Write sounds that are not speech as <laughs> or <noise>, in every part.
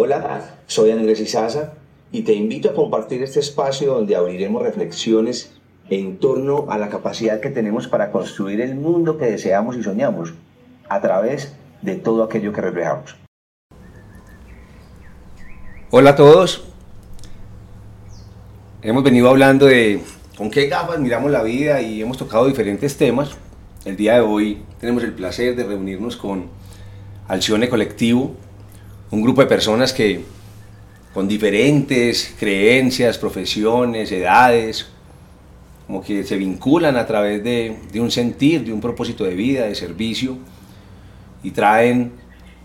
Hola, soy Andrés Izaza y te invito a compartir este espacio donde abriremos reflexiones en torno a la capacidad que tenemos para construir el mundo que deseamos y soñamos a través de todo aquello que reflejamos. Hola a todos. Hemos venido hablando de con qué gafas miramos la vida y hemos tocado diferentes temas. El día de hoy tenemos el placer de reunirnos con Alcione Colectivo, un grupo de personas que con diferentes creencias, profesiones, edades, como que se vinculan a través de, de, un sentir, de un propósito de vida, de servicio, y traen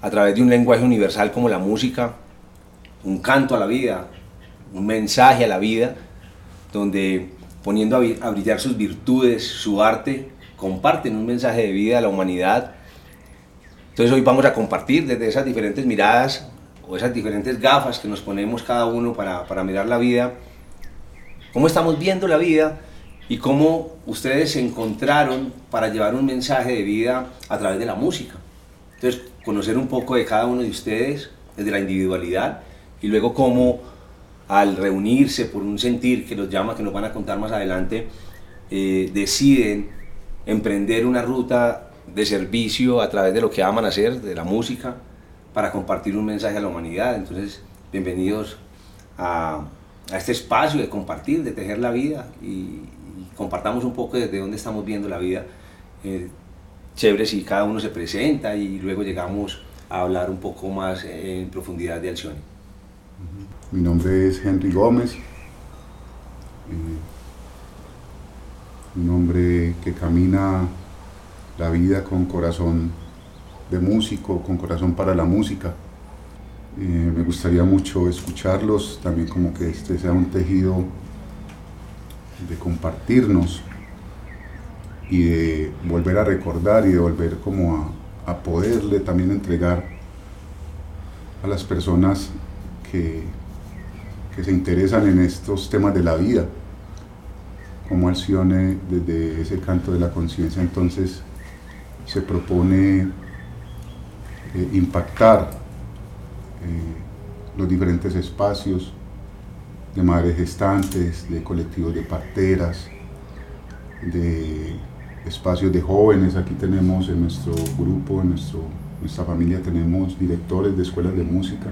a través de un lenguaje universal como la música, un canto a la vida, un mensaje a la vida, donde poniendo a brillar sus virtudes, su arte, comparten un mensaje de vida a la humanidad. Entonces hoy vamos a compartir desde esas diferentes miradas o esas diferentes gafas que nos ponemos cada uno para, para mirar la vida, cómo estamos viendo la vida y cómo ustedes se encontraron para llevar un mensaje de vida a través de la música. Entonces, conocer un poco de cada uno de ustedes desde la individualidad y luego cómo al reunirse por un sentir que los llama, que nos van a contar más adelante, eh, deciden emprender una ruta de servicio a través de lo que aman hacer, de la música, para compartir un mensaje a la humanidad. Entonces, bienvenidos a, a este espacio de compartir, de tejer la vida y, compartamos un poco desde dónde estamos viendo la vida. Eh, chévere si cada uno se presenta y luego llegamos a hablar un poco más en profundidad de Alcione. Mi nombre es Henry Gómez, eh, un hombre que camina la vida con corazón de músico, con corazón para la música. Eh, me gustaría mucho escucharlos, también como que este sea un tejido de compartirnos y de volver a recordar y de volver como a, poderle también entregar a las personas que, que se interesan en estos temas de la vida, como Alcione desde ese canto de la conciencia entonces se propone eh, impactar eh, los diferentes espacios de madres gestantes, de colectivos de parteras, de espacios de jóvenes. Aquí tenemos en nuestro grupo, en nuestra familia, tenemos directores de escuelas de música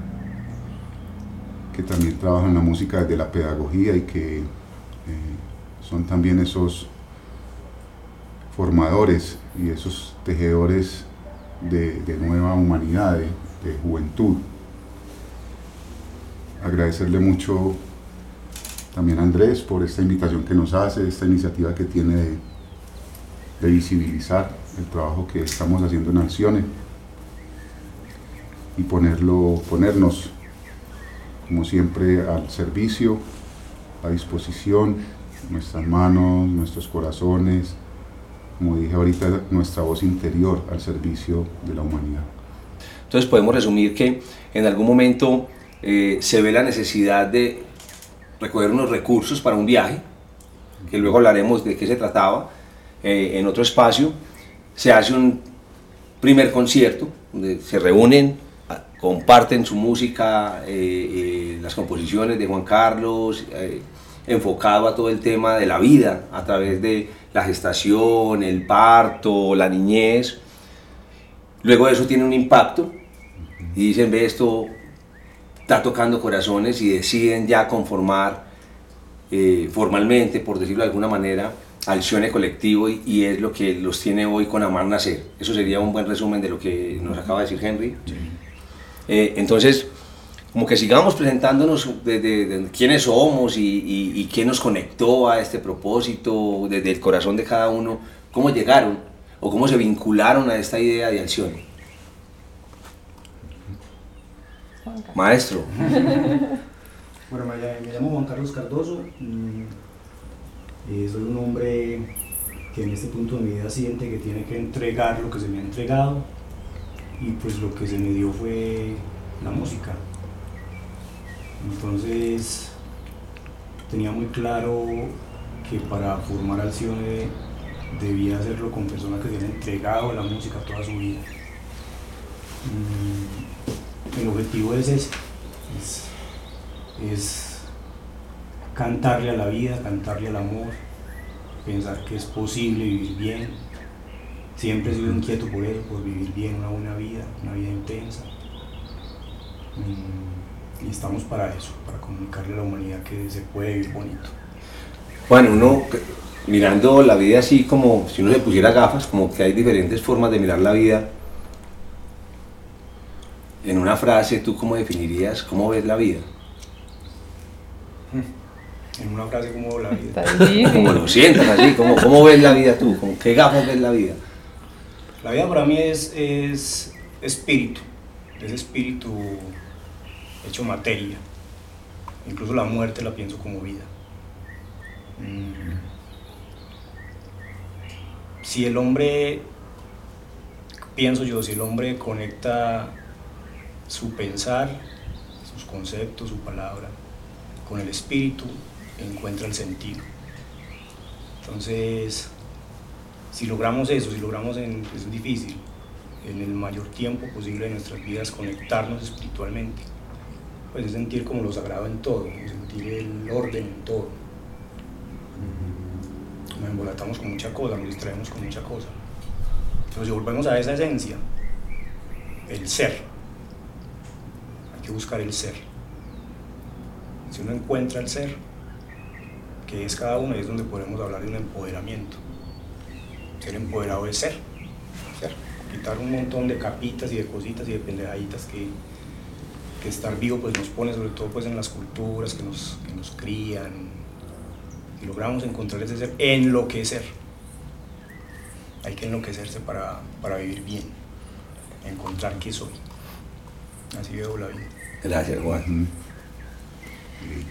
que también trabajan la música desde la pedagogía y que eh, son también esos formadores y esos tejedores de, de nueva humanidad, de, juventud. Agradecerle mucho también a Andrés por esta invitación que nos hace, esta iniciativa que tiene de, de visibilizar el trabajo que estamos haciendo en Acciones y ponerlo, ponernos, como siempre, al servicio, a disposición, nuestras manos, nuestros corazones, como dije ahorita, nuestra voz interior al servicio de la humanidad. Entonces podemos resumir que en algún momento eh, se ve la necesidad de recoger unos recursos para un viaje, que luego hablaremos de qué se trataba eh, en otro espacio. Se hace un primer concierto donde se reúnen, comparten su música, eh, eh, las composiciones de Juan Carlos, eh, enfocado a todo el tema de la vida a través de la gestación, el parto, la niñez. Luego eso tiene un impacto y dicen, ve, esto está tocando corazones y deciden ya conformar eh, formalmente, por decirlo de alguna manera, Alcione Colectivo y, y, es lo que los tiene hoy con Amar Nacer. Eso sería un buen resumen de lo que nos acaba de decir Henry. Eh, entonces, como que sigamos presentándonos de, de, de quiénes somos y, y, y, qué nos conectó a este propósito, desde el corazón de cada uno, cómo llegaron o cómo se vincularon a esta idea de Alcione. Maestro. <laughs> bueno, me, me, llamo Juan Carlos Cardoso. Eh, soy un hombre que en este punto de mi vida siente que tiene que entregar lo que se me ha entregado y pues lo que se me dio fue la música. Entonces tenía muy claro que para formar Alcione debía hacerlo con personas que se han entregado a la música toda su vida. Mm, el objetivo es ese, es, cantarle a la vida, cantarle al amor, pensar que es posible vivir bien. Siempre he sido inquieto por eso, por vivir bien una buena vida, una vida intensa. Mm, y estamos para eso, para comunicarle a la humanidad que se puede vivir bonito. Bueno, uno mirando la vida así como si uno se pusiera gafas, como que hay diferentes formas de mirar la vida. En una frase, ¿tú cómo definirías cómo ves la vida? En una frase, ¿cómo la vida? como lo sientas así, ¿cómo, ¿cómo ves la vida tú? ¿Con qué gafas ves la vida? La vida para mí es, es espíritu, es espíritu hecho materia. Incluso la muerte la pienso como vida. Mm. Si el hombre, pienso yo, si el hombre conecta su pensar, sus conceptos, su palabra, con el espíritu, encuentra el sentido. Entonces, si logramos eso, si logramos, en, es difícil, en el mayor tiempo posible de nuestras vidas conectarnos espiritualmente, pues es sentir como lo sagrado en todo, sentir el orden en todo. Nos embolatamos con mucha cosa, nos distraemos con mucha cosa. Pero si volvemos a esa esencia, el ser, hay que buscar el ser. Si uno encuentra el ser, que es cada uno, y es donde podemos hablar de un empoderamiento. Ser empoderado es ser, ser. quitar un montón de capitas y de cositas y de pendejaditas que, que estar vivo pues nos pone sobre todo pues en las culturas que nos, que nos crían y logramos encontrar ese ser, enloquecer. Hay que enloquecerse para, para vivir bien, encontrar qué soy. Así veo la vida. Gracias, Juan.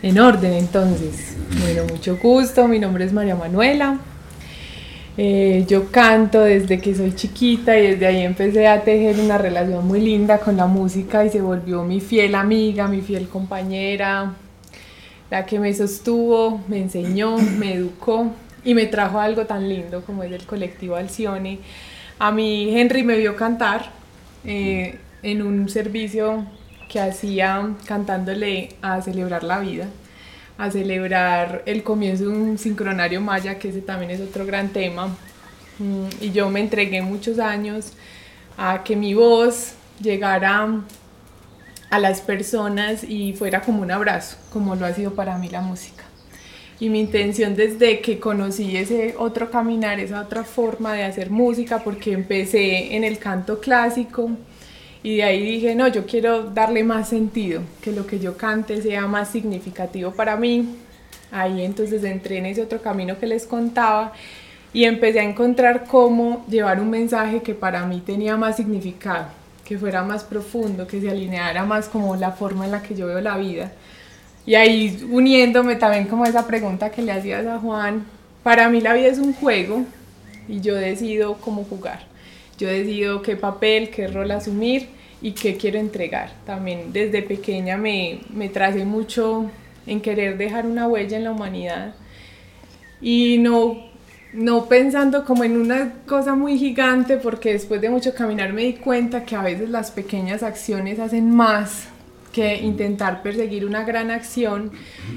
En orden, entonces. Bueno, mucho gusto. Mi nombre es María Manuela. Eh, yo canto desde que soy chiquita y desde ahí empecé a tejer una relación muy linda con la música y se volvió mi fiel amiga, mi fiel compañera, la que me sostuvo, me enseñó, me educó y me trajo algo tan lindo como es el colectivo Alcione. A mí Henry me vio cantar eh, en un servicio que hacía cantándole a celebrar la vida, a celebrar el comienzo de un sincronario maya, que ese también es otro gran tema. Mm, y yo me entregué muchos años a que mi voz llegara a las personas y fuera como un abrazo, como lo ha sido para mí la música. Y mi intención desde que conocí ese otro caminar, esa otra forma de hacer música, porque empecé en el canto clásico, y de ahí dije, no, yo quiero darle más sentido, que lo que yo cante sea más significativo para mí. Ahí entonces entré en ese otro camino que les contaba y empecé a encontrar cómo llevar un mensaje que para mí tenía más significado, que fuera más profundo, que se alineara más como la forma en la que yo veo la vida. Y ahí uniéndome también como esa pregunta que le hacías a Juan, para mí la vida es un juego y yo decido cómo jugar. Yo decido qué papel, qué rol asumir y qué quiero entregar. También desde pequeña me, me tracé mucho en querer dejar una huella en la humanidad y no, no pensando como en una cosa muy gigante porque después de mucho caminar me di cuenta que a veces las pequeñas acciones hacen más que intentar perseguir una gran acción.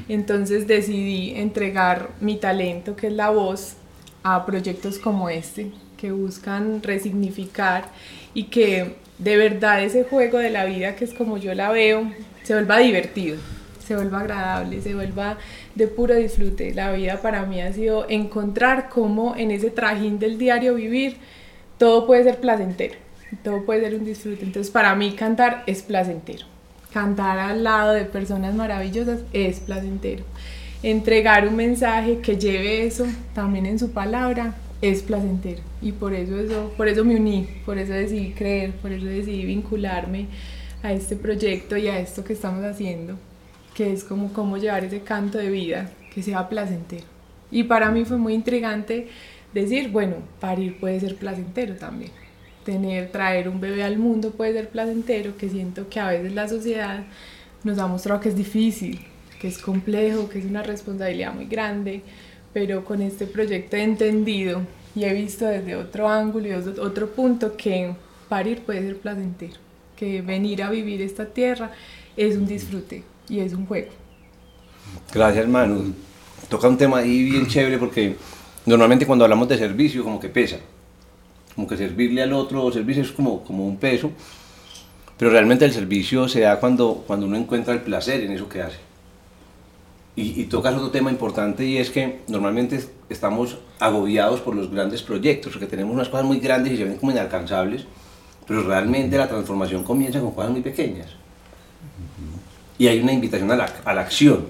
Entonces decidí entregar mi talento, que es la voz, a proyectos como este que buscan resignificar y que de verdad ese juego de la vida, que es como yo la veo, se vuelva divertido, se vuelva agradable, se vuelva de puro disfrute. La vida para mí ha sido encontrar cómo en ese trajín del diario vivir todo puede ser placentero, todo puede ser un disfrute. Entonces para mí cantar es placentero. Cantar al lado de personas maravillosas es placentero. Entregar un mensaje que lleve eso también en su palabra es placentero y por eso, eso, por eso me uní, por eso decidí creer, por eso decidí vincularme a este proyecto y a esto que estamos haciendo, que es como cómo llevar ese canto de vida que sea placentero. Y para mí fue muy intrigante decir, bueno, parir puede ser placentero también. Tener, traer un bebé al mundo puede ser placentero, que siento que a veces la sociedad nos ha mostrado que es difícil, que es complejo, que es una responsabilidad muy grande, pero con este proyecto he entendido y he visto desde otro ángulo y otro punto que parir puede ser placentero, que venir a vivir esta tierra es un disfrute y es un juego. Gracias, Manu. Toca un tema ahí bien chévere porque normalmente cuando hablamos de servicio como que pesa. Como que servirle al otro servicio es como, como un peso. Pero realmente el servicio se da cuando, cuando uno encuentra el placer en eso que hace. Y, y tocas otro tema importante y es que normalmente estamos agobiados por los grandes proyectos, porque tenemos unas cosas muy grandes y se ven como inalcanzables, pero realmente la transformación comienza con cosas muy pequeñas. Y hay una invitación a la, a la acción.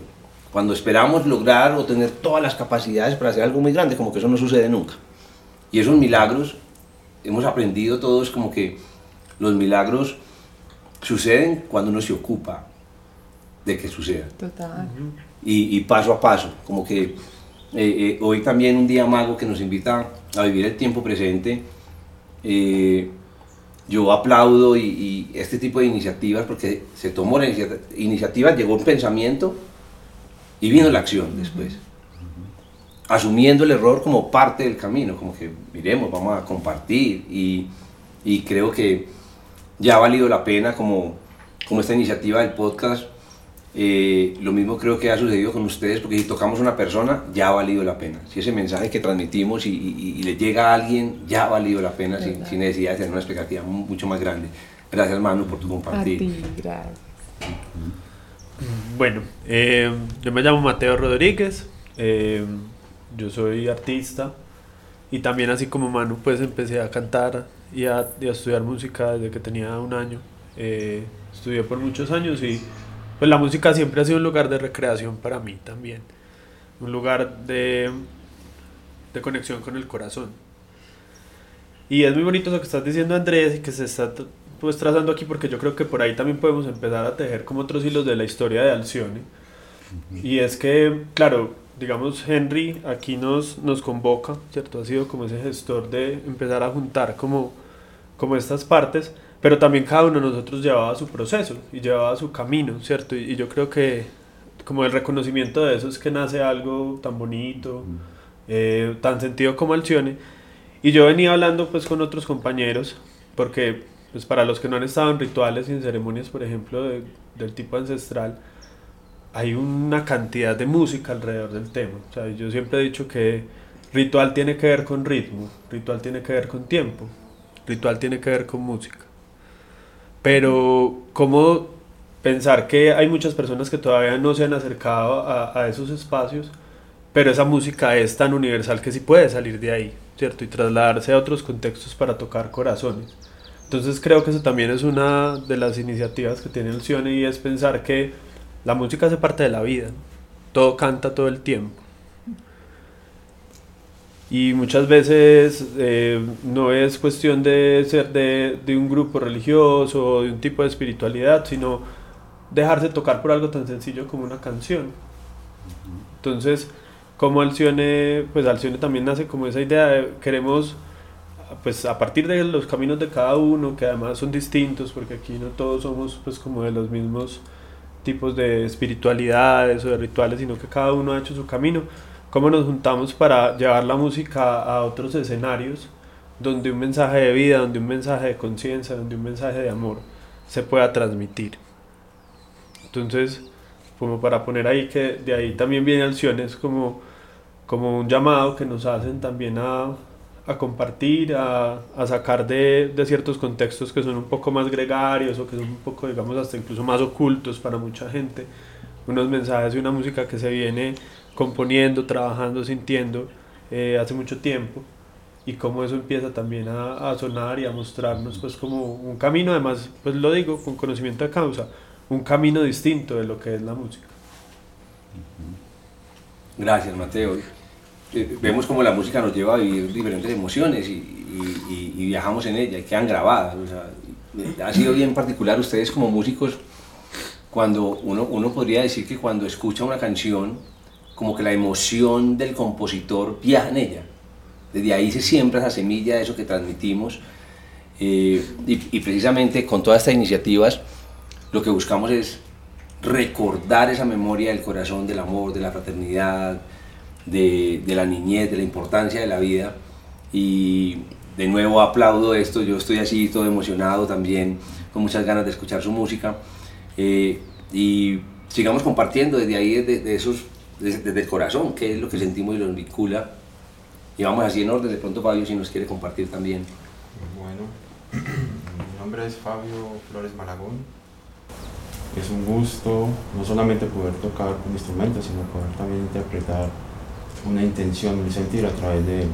Cuando esperamos lograr o tener todas las capacidades para hacer algo muy grande, como que eso no sucede nunca. Y esos milagros, hemos aprendido todos como que los milagros suceden cuando uno se ocupa de que suceda. Total. Y, y paso a paso, como que eh, eh, hoy también un día mago que nos invita a vivir el tiempo presente. eh, yo aplaudo y, y este tipo de iniciativas porque se tomó la inicia- iniciativa, llegó un pensamiento y vino la acción después. Asumiendo el error como parte del camino, como que miremos, vamos a compartir y, y creo que ya ha valido la pena como, como esta iniciativa del podcast. Eh, lo mismo creo que ha sucedido con ustedes, porque si tocamos a una persona, ya ha valido la pena. Si ese mensaje que transmitimos y, y- y le llega a alguien, ya ha valido la pena sin, necesidad de tener una expectativa mu- mucho más grande. Gracias, Manu, por tu A compartir. ti, gracias. Bueno, eh, yo me llamo Mateo Rodríguez, eh, yo soy artista y también así como Manu pues empecé a cantar y a, y a estudiar música desde que tenía un año. Eh, estudié por muchos años y pues la música siempre ha sido un lugar de recreación para mí también, un lugar de, de conexión con el corazón. Y es muy bonito lo que estás diciendo Andrés y que se está pues trazando aquí porque yo creo que por ahí también podemos empezar a tejer como otros hilos de la historia de Alcione. Y es que, claro, digamos, Henry aquí nos, nos convoca, ¿cierto? Ha sido como ese gestor de empezar a juntar como, como estas partes, pero también cada uno de nosotros llevaba su proceso y llevaba su camino, ¿cierto? Y, y yo creo que como el reconocimiento de eso es que nace algo tan bonito, eh, tan sentido como Alcione. Y yo venía hablando pues con otros compañeros, porque pues para los que no han estado en rituales y en ceremonias, por ejemplo, de- del tipo ancestral, hay una cantidad de música alrededor del tema. O sea, yo siempre he dicho que ritual tiene que ver con ritmo, ritual tiene que ver con tiempo, ritual tiene que ver con música. Pero, ¿cómo pensar que hay muchas personas que todavía no se han acercado a, esos espacios, pero esa música es tan universal que sí puede salir de ahí, ¿cierto? Y trasladarse a otros contextos para tocar corazones. Entonces creo que eso también es una de las iniciativas que tiene Alcione y es pensar que la música hace parte de la vida, todo canta todo el tiempo. Y muchas veces eh, no es cuestión de ser de, de un grupo religioso o de un tipo de espiritualidad, sino dejarse tocar por algo tan sencillo como una canción. Entonces, como Alcione, pues Alcione también nace como esa idea de queremos, pues a partir de los caminos de cada uno, que además son distintos, porque aquí no todos somos pues como de los mismos tipos de espiritualidades o de rituales, sino que cada uno ha hecho su camino, cómo nos juntamos para llevar la música a otros escenarios donde un mensaje de vida, donde un mensaje de conciencia, donde un mensaje de amor se pueda transmitir. Entonces, como para poner ahí que de ahí también viene Alciones como, como un llamado que nos hacen también a, a compartir, a, a sacar de, de ciertos contextos que son un poco más gregarios o que son un poco, digamos, hasta incluso más ocultos para mucha gente, unos mensajes y una música que se viene componiendo, trabajando, sintiendo eh, hace mucho tiempo y cómo eso empieza también a, a sonar y a mostrarnos pues como un camino, además pues lo digo con conocimiento de causa, un camino distinto de lo que es la música. Gracias, Mateo. Eh, Vemos como la música nos lleva a vivir diferentes emociones y, y- y- y viajamos en ella y quedan grabadas. o sea, ha sido bien particular ustedes como músicos cuando uno, uno podría decir que cuando escucha una canción, como que la emoción del compositor viaja en ella. Desde ahí se siembra esa semilla de eso que transmitimos. eh, y, precisamente con todas estas iniciativas, lo que buscamos es recordar esa memoria del corazón, del amor, de la fraternidad, de, de la niñez, de la importancia de la vida. Y de nuevo aplaudo esto, yo estoy así todo emocionado también, con muchas ganas de escuchar su música. Eh, y sigamos compartiendo desde ahí, desde, esos, desde, el corazón, qué es lo que sentimos y nos vincula. Y vamos así en orden, de pronto Fabio si nos quiere compartir también. Bueno, <clears throat> mi nombre es Fabio Flores Malagón. Es un gusto no solamente poder tocar un instrumento, sino poder también interpretar una intención, un sentir a través de él.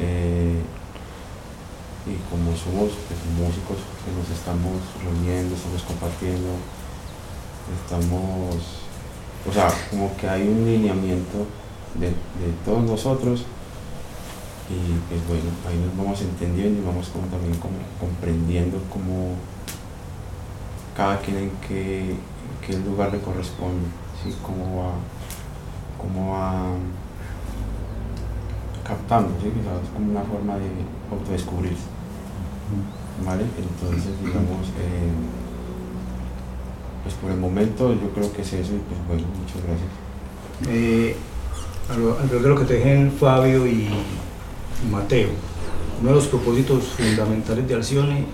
Eh, y como somos pues, músicos que nos estamos reuniendo, estamos compartiendo, estamos, o sea, como que hay un lineamiento de, todos nosotros y pues bueno, ahí nos vamos entendiendo y vamos como también como comprendiendo cómo cada quien en qué, qué lugar le corresponde, ¿sí? cómo va, cómo va captando, ¿sí? es como una forma de autodescubrirse. ¿Vale? Entonces, digamos, eh, pues por el momento yo creo que es eso y pues bueno, muchas gracias. Eh, alrededor de lo que te dejen Fabio y Mateo, uno de los propósitos fundamentales de Alcione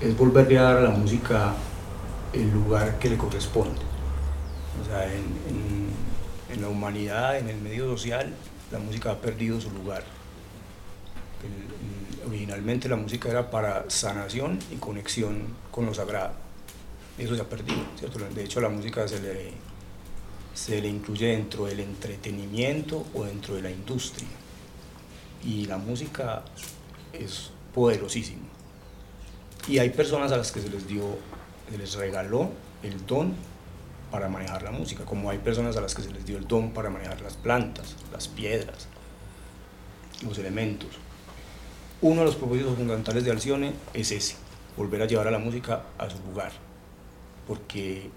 es volverle a dar a la música el lugar que le corresponde. O sea, en, en la humanidad, en el medio social, la música ha perdido su lugar. originalmente la música era para sanación y conexión con lo sagrado. Eso se ha perdido, ¿cierto? De hecho, la música se le, se le incluye dentro del entretenimiento o dentro de la industria. Y la música es poderosísima. Y hay personas a las que se les dio, se les regaló el don para manejar la música, como hay personas a las que se les dio el don para manejar las plantas, las piedras, los elementos. Uno de los propósitos fundamentales de Alcione es ese, volver a llevar a la música a su lugar, porque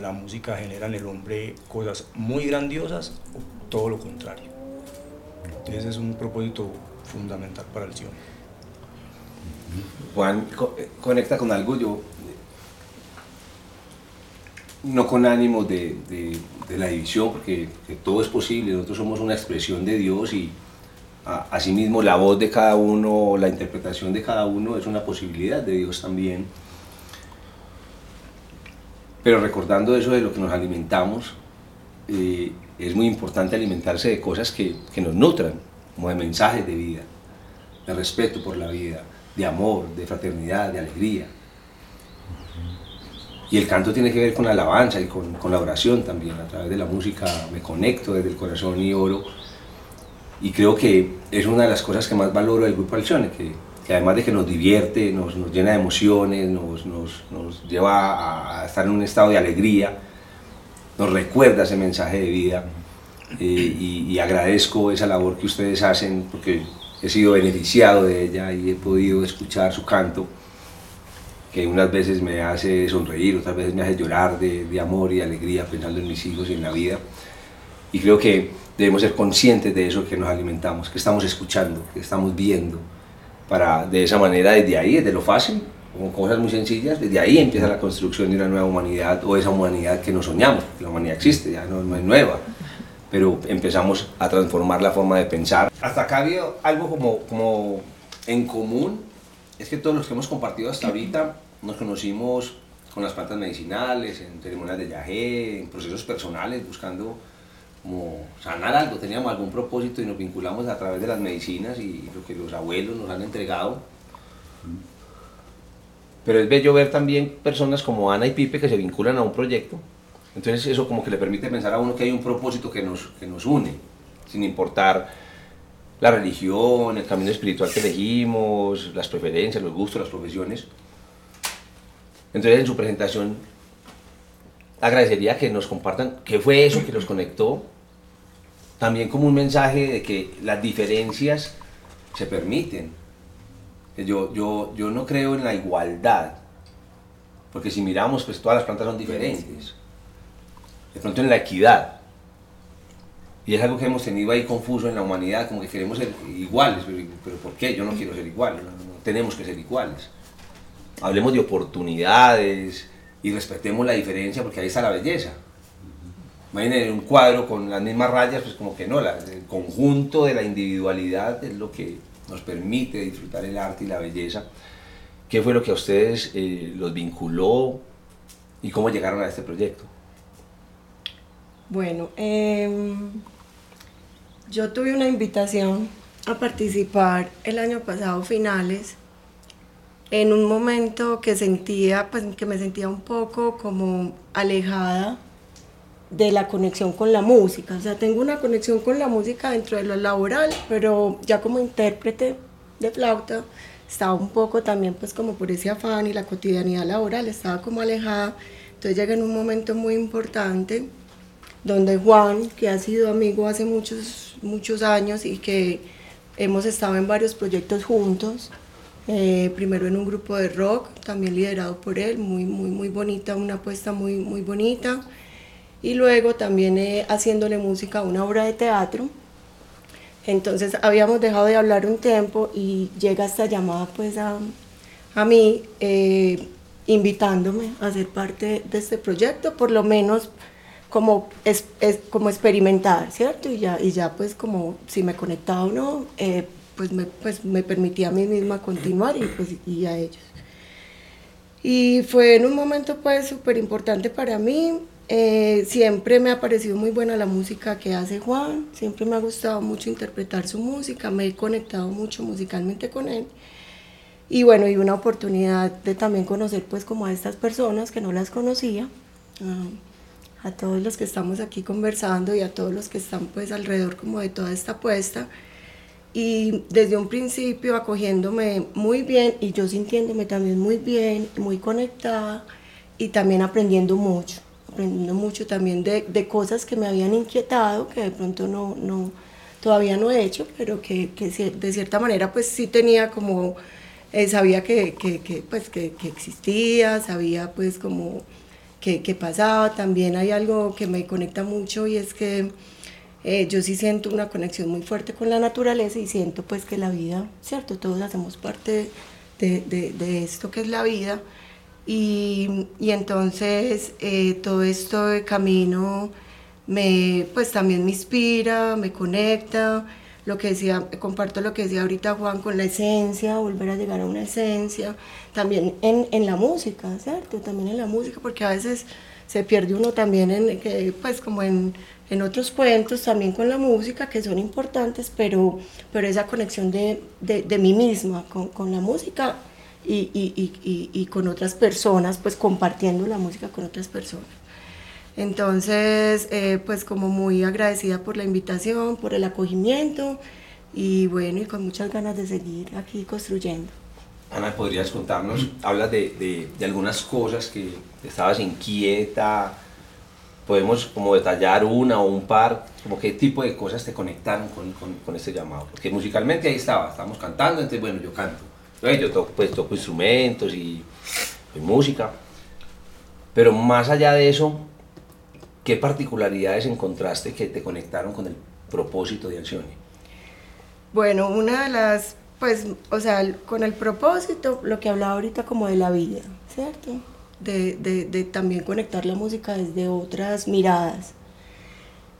la música genera en el hombre cosas muy grandiosas o todo lo contrario. Entonces es un propósito fundamental para Alcione. Juan eh, conecta con algo, yo no con ánimo de, la división, porque todo es posible, nosotros somos una expresión de Dios y asimismo la voz de cada uno, la interpretación de cada uno es una posibilidad de Dios también. Pero recordando eso de lo que nos alimentamos, eh, es muy importante alimentarse de cosas que, que nos nutran, como de mensajes de vida, de respeto por la vida, de amor, de fraternidad, de alegría. Y el canto tiene que ver con la alabanza y con, con, la oración también. A través de la música me conecto desde el corazón y oro. Y creo que es una de las cosas que más valoro del Grupo Alcione, que, que además de que nos divierte, nos, llena de emociones, nos, lleva a estar en un estado de alegría, nos recuerda ese mensaje de vida. Eh, y, agradezco esa labor que ustedes hacen porque he sido beneficiado de ella y he podido escuchar su canto que unas veces me hace sonreír, otras veces me hace llorar de, de, amor y alegría pensando en mis hijos y en la vida. Y creo que debemos ser conscientes de eso que nos alimentamos, que estamos escuchando, que estamos viendo, para de esa manera, desde ahí, desde lo fácil, con cosas muy sencillas, desde ahí empieza la construcción de una nueva humanidad o esa humanidad que nos soñamos, la humanidad existe, ya no, no es nueva, pero empezamos a transformar la forma de pensar. Hasta acá ha habido algo como, como en común es que todos los que hemos compartido hasta ahorita nos conocimos con las plantas medicinales, en ceremonias de yagé, en procesos personales, buscando como sanar algo, teníamos algún propósito y nos vinculamos a través de las medicinas y lo que los abuelos nos han entregado. Pero es bello ver también personas como Ana y Pipe que se vinculan a un proyecto. Entonces eso como que le permite pensar a uno que hay un propósito que nos, que nos une, sin importar la religión, el camino espiritual que elegimos, las preferencias, los gustos, las profesiones. Entonces en su presentación agradecería que nos compartan qué fue eso que los conectó, también como un mensaje de que las diferencias se permiten. Yo, yo, yo no creo en la igualdad, porque si miramos, pues todas las plantas son diferentes. De pronto en la equidad, y es algo que hemos tenido ahí confuso en la humanidad, como que queremos ser iguales, pero, ¿por qué? Yo no quiero ser igual, tenemos que ser iguales. Hablemos de oportunidades y respetemos la diferencia porque ahí está la belleza. Imaginen un cuadro con las mismas rayas, pues como que no, el conjunto de la individualidad es lo que nos permite disfrutar el arte y la belleza. ¿Qué fue lo que a ustedes eh, los vinculó y cómo llegaron a este proyecto. Bueno, em, yo tuve una invitación a participar el año pasado finales en un momento que sentía, pues que me sentía un poco como alejada de la conexión con la música. O sea, tengo una conexión con la música dentro de lo laboral, pero ya como intérprete de flauta estaba un poco también pues como por ese afán y la cotidianidad laboral, estaba como alejada. Entonces llegué en un momento muy importante donde Juan, que ha sido amigo hace muchos, muchos años y que hemos estado en varios proyectos juntos, eh, primero en un grupo de rock, también liderado por él, muy, muy, muy bonita, una apuesta muy, muy bonita, y luego también eh, haciéndole música a una obra de teatro. Entonces habíamos dejado de hablar un tiempo y llega esta llamada pues a, a mí eh, invitándome a ser parte de este proyecto, por lo menos como, es, como experimentar, ¿cierto? Y ya, y ya pues como si me conectaba o no, eh, pues, me, pues me permitía a mí misma continuar y, pues, y a ellos. Y fue en un momento pues súper importante para mí, eh, siempre me ha parecido muy buena la música que hace Juan, siempre me ha gustado mucho interpretar su música, me he conectado mucho musicalmente con él. Y bueno, y una oportunidad de también conocer pues como a estas personas que no las conocía. A todos los que estamos aquí conversando y a todos los que están pues alrededor como de toda esta apuesta y desde un principio acogiéndome muy bien y yo sintiéndome también muy bien, muy conectada y también aprendiendo mucho, aprendiendo mucho también de, de cosas que me habían inquietado, que de pronto no, no todavía no he hecho, pero que, que de cierta manera pues sí tenía como, eh, sabía que, que, que pues, que, que existía, sabía pues como que, pasaba. También hay algo que me conecta mucho y es que eh, yo sí siento una conexión muy fuerte con la naturaleza y siento pues que la vida, ¿cierto? Todos hacemos parte de, de, esto que es la vida. Y, y entonces eh, todo esto de camino me, pues también me inspira, me conecta lo que decía, comparto lo que decía ahorita Juan con la esencia, volver a llegar a una esencia, también en, en la música, ¿cierto? También en la música, porque a veces se pierde uno también en, pues como en, en otros cuentos, también con la música, que son importantes, pero, pero esa conexión de, de, de mí misma con, con la música y, y, y, y con otras personas, pues compartiendo la música con otras personas. Entonces, eh, pues como muy agradecida por la invitación, por el acogimiento y bueno, y con muchas ganas de seguir aquí construyendo. Ana, ¿podrías contarnos? Hablas de, de, algunas cosas que estabas inquieta, podemos como detallar una o un par, como qué tipo de cosas te conectaron con, con, con este llamado, porque musicalmente ahí estaba, estábamos cantando, entonces bueno, yo canto, yo toco, pues, toco instrumentos y, y música, pero más allá de eso, ¿Qué particularidades encontraste que te conectaron con el propósito de Alcione? Bueno, una de las, pues, o sea, con el propósito, lo que hablaba ahorita como de la vida, ¿cierto? De, de, de también conectar la música desde otras miradas.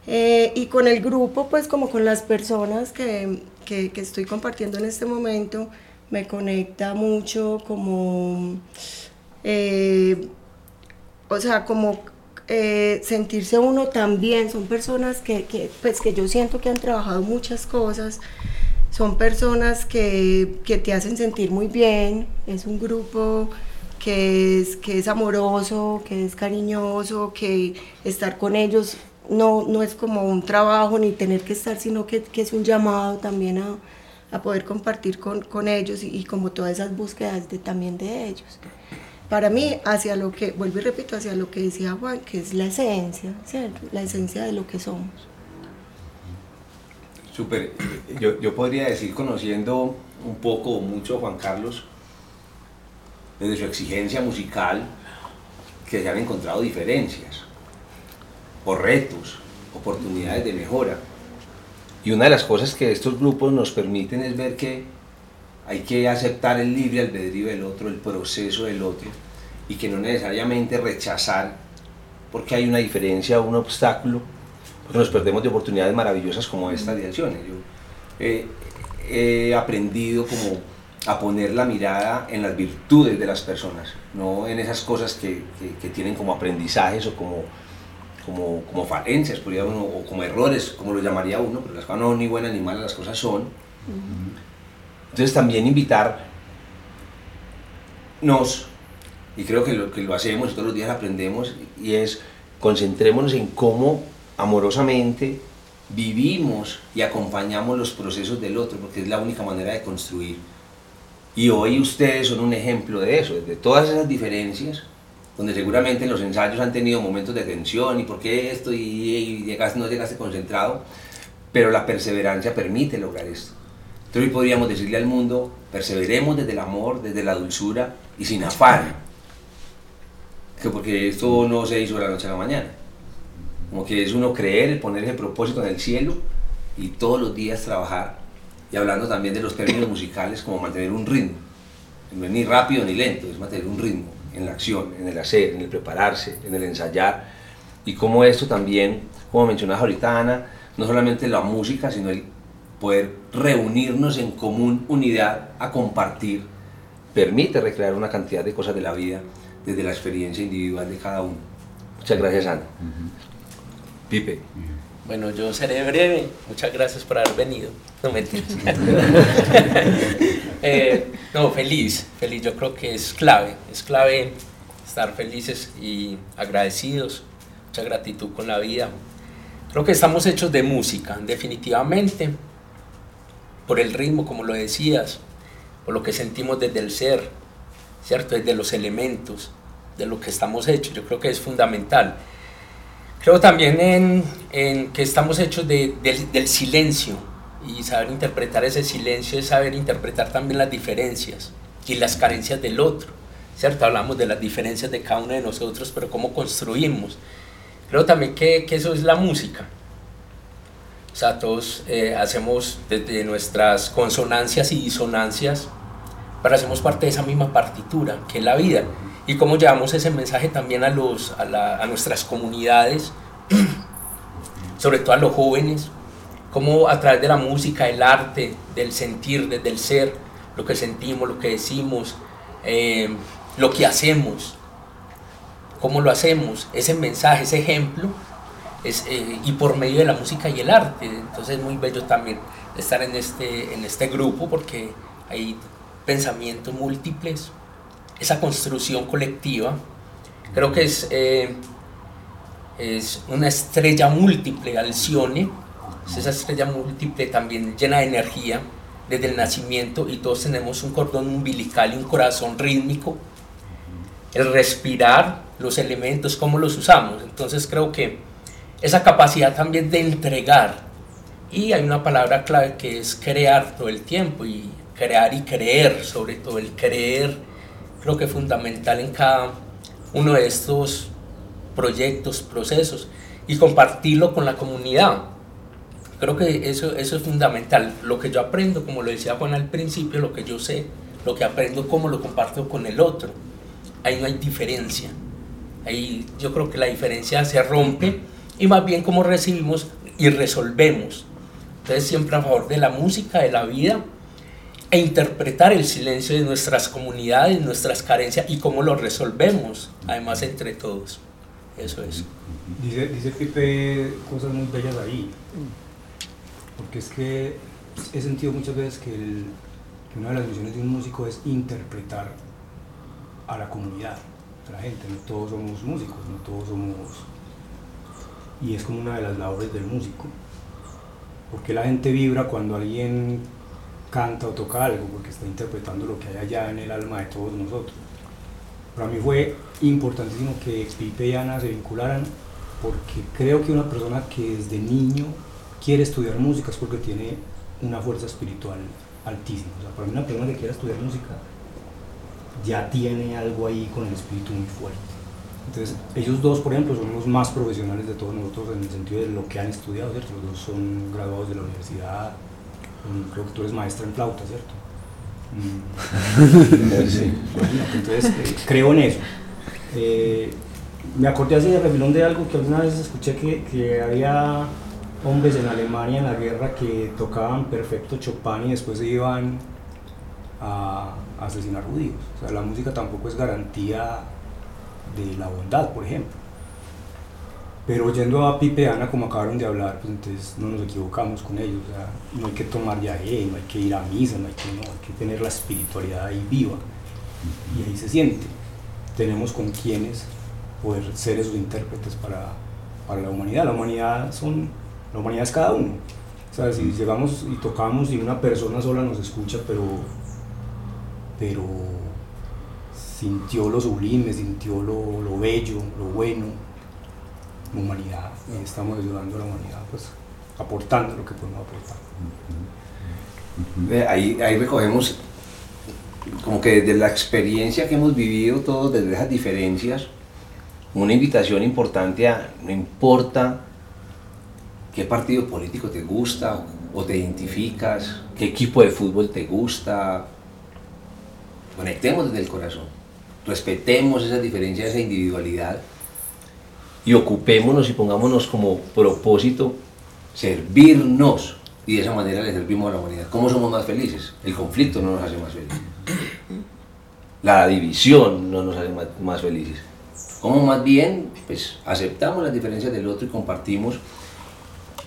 Eh, y con el grupo, pues como con las personas que, que, que, estoy compartiendo en este momento, me conecta mucho como, eh, o sea, como eh, sentirse uno también, son personas que, que, pues, que yo siento que han trabajado muchas cosas, son personas que, que te hacen sentir muy bien, es un grupo que es, que es amoroso, que es cariñoso, que estar con ellos no, no es como un trabajo ni tener que estar, sino que, que es un llamado también a, a poder compartir con, con ellos y, como todas esas búsquedas de, también de ellos para mí, hacia lo que, vuelvo y repito, hacia lo que decía Juan, que es la esencia, ¿cierto? La esencia de lo que somos. Súper. Yo, yo podría decir, conociendo un poco o mucho a Juan Carlos, desde su exigencia musical, que se han encontrado diferencias, o retos, oportunidades de mejora. Y una de las cosas que estos grupos nos permiten es ver que hay que aceptar el libre albedrío del otro, el proceso del otro, y que no necesariamente rechazar porque hay una diferencia un obstáculo, porque nos perdemos de oportunidades maravillosas como esta de acciones. Yo he aprendido como a poner la mirada en las virtudes de las personas, no en esas cosas que, que, que tienen como aprendizajes o como, como, como falencias, podría uno, o como errores, como lo llamaría uno, pero las cosas no son ni buenas ni malas, las cosas son. Entonces también invitar nos, y creo que lo, que lo hacemos todos los días aprendemos, y es concentrémonos en cómo amorosamente vivimos y acompañamos los procesos del otro, porque es la única manera de construir. Y hoy ustedes son un ejemplo de eso, de todas esas diferencias, donde seguramente en los ensayos han tenido momentos de tensión y por qué esto y, y llegaste, no llegaste concentrado, pero la perseverancia permite lograr esto. Entonces hoy podríamos decirle al mundo, perseveremos desde el amor, desde la dulzura y sin afán, que porque esto no se hizo de la noche a la mañana, como que es uno creer, poner ese propósito en el cielo y todos los días trabajar y hablando también de los términos musicales como mantener un ritmo, no es ni rápido ni lento, es mantener un ritmo en la acción, en el hacer, en el prepararse, en el ensayar y como esto también, como mencionaba ahorita Ana, no solamente la música, sino el poder reunirnos en común unidad a compartir, permite recrear una cantidad de cosas de la vida desde la experiencia individual de cada uno. Muchas gracias, Ana. Pipe. Bueno, yo seré breve. Muchas gracias por haber venido. No mentiras. <laughs> eh, no, feliz, feliz. Yo creo que es clave. Es clave estar felices y agradecidos. Mucha gratitud con la vida. Creo que estamos hechos de música, definitivamente. Por el ritmo, como lo decías. Por lo que sentimos desde el ser, ¿cierto? Desde los elementos, de lo que estamos hechos. Yo creo que es fundamental. Creo también en, en que estamos hechos de, del, del silencio y saber interpretar ese silencio es saber interpretar también las diferencias y las carencias del otro, ¿cierto? Hablamos de las diferencias de cada uno de nosotros, pero cómo construimos. Creo también que, que eso es la música. O sea, todos eh, hacemos desde nuestras consonancias y disonancias, pero hacemos parte de esa misma partitura, que es la vida. Y cómo llevamos ese mensaje también a, los, a, nuestras comunidades, <clears throat> sobre todo a los jóvenes, cómo a través de la música, el arte, del sentir, desde el ser, lo que sentimos, lo que decimos, eh, lo que hacemos, cómo lo hacemos, ese mensaje, ese ejemplo, eh, y por medio de la música y el arte. Entonces es muy bello también estar en este, en este grupo porque hay pensamientos múltiples, esa construcción colectiva. Creo que es, eh, es una estrella múltiple, Alcione, es esa estrella múltiple también llena de energía desde el nacimiento y todos tenemos un cordón umbilical y un corazón rítmico. El respirar, los elementos, cómo los usamos. Entonces creo que esa capacidad también de entregar. Y hay una palabra clave que es crear todo el tiempo y crear y creer, sobre todo el creer creo que es fundamental en cada uno de estos proyectos, procesos y compartirlo con la comunidad. Creo que eso, eso es fundamental. Lo que yo aprendo, como lo decía Juan al principio, lo que yo sé, lo que aprendo, cómo lo comparto con el otro. Ahí no hay diferencia. Ahí yo creo que la diferencia se rompe y más bien cómo recibimos y resolvemos. Entonces siempre a favor de la música, de la vida e interpretar el silencio de nuestras comunidades, nuestras carencias y cómo lo resolvemos, además entre todos. Eso es. Dice, dice cosas muy bellas ahí, porque es que he sentido muchas veces que, que una de las misiones de un músico es interpretar a la comunidad, a la gente, no todos somos músicos, no todos somos... Y es como una de las labores del músico, porque la gente vibra cuando alguien canta o toca algo, porque está interpretando lo que hay allá en el alma de todos nosotros. Para mí fue importantísimo que Pipe y Ana se vincularan, porque creo que una persona que desde niño quiere estudiar música es porque tiene una fuerza espiritual altísima. O sea, para mí una persona que quiera estudiar música ya tiene algo ahí con el espíritu muy fuerte. Entonces, ellos dos, por ejemplo, son los más profesionales de todos nosotros en el sentido de lo que han estudiado, ¿cierto? Los dos son graduados de la universidad, creo que tú eres maestra en flauta, ¿cierto? <laughs> sí. entonces, eh, creo en eso. Eh, me acordé así de refilón de algo que alguna vez escuché que, que, había hombres en Alemania en la guerra que tocaban perfecto Chopin y después se iban a, a asesinar judíos. O sea, la música tampoco es garantía de la bondad, por ejemplo. Pero yendo a Pipe y Ana, como acabaron de hablar, pues entonces no nos equivocamos con ellos. O sea, no hay que tomar viaje, no hay que ir a misa, no hay que, no, hay que tener la espiritualidad ahí viva. Y ahí se siente. Tenemos con quienes poder ser esos intérpretes para, para la humanidad. La humanidad, son, la humanidad es cada uno. O sea, si llegamos y tocamos y una persona sola nos escucha, pero, pero sintió lo sublime, sintió lo, lo bello, lo bueno, humanidad, estamos ayudando a la humanidad, pues aportando lo que podemos aportar. Ahí, ahí recogemos como que desde la experiencia que hemos vivido todos, desde esas diferencias, una invitación importante a, no importa qué partido político te gusta o te identificas, qué equipo de fútbol te gusta, conectemos desde el corazón, respetemos esas diferencias, esa individualidad y ocupémonos y pongámonos como propósito servirnos y de esa manera le servimos a la humanidad. ¿Cómo somos más felices? El conflicto no nos hace más felices. La división no nos hace más, felices. ¿Cómo más bien? Pues aceptamos las diferencias del otro y compartimos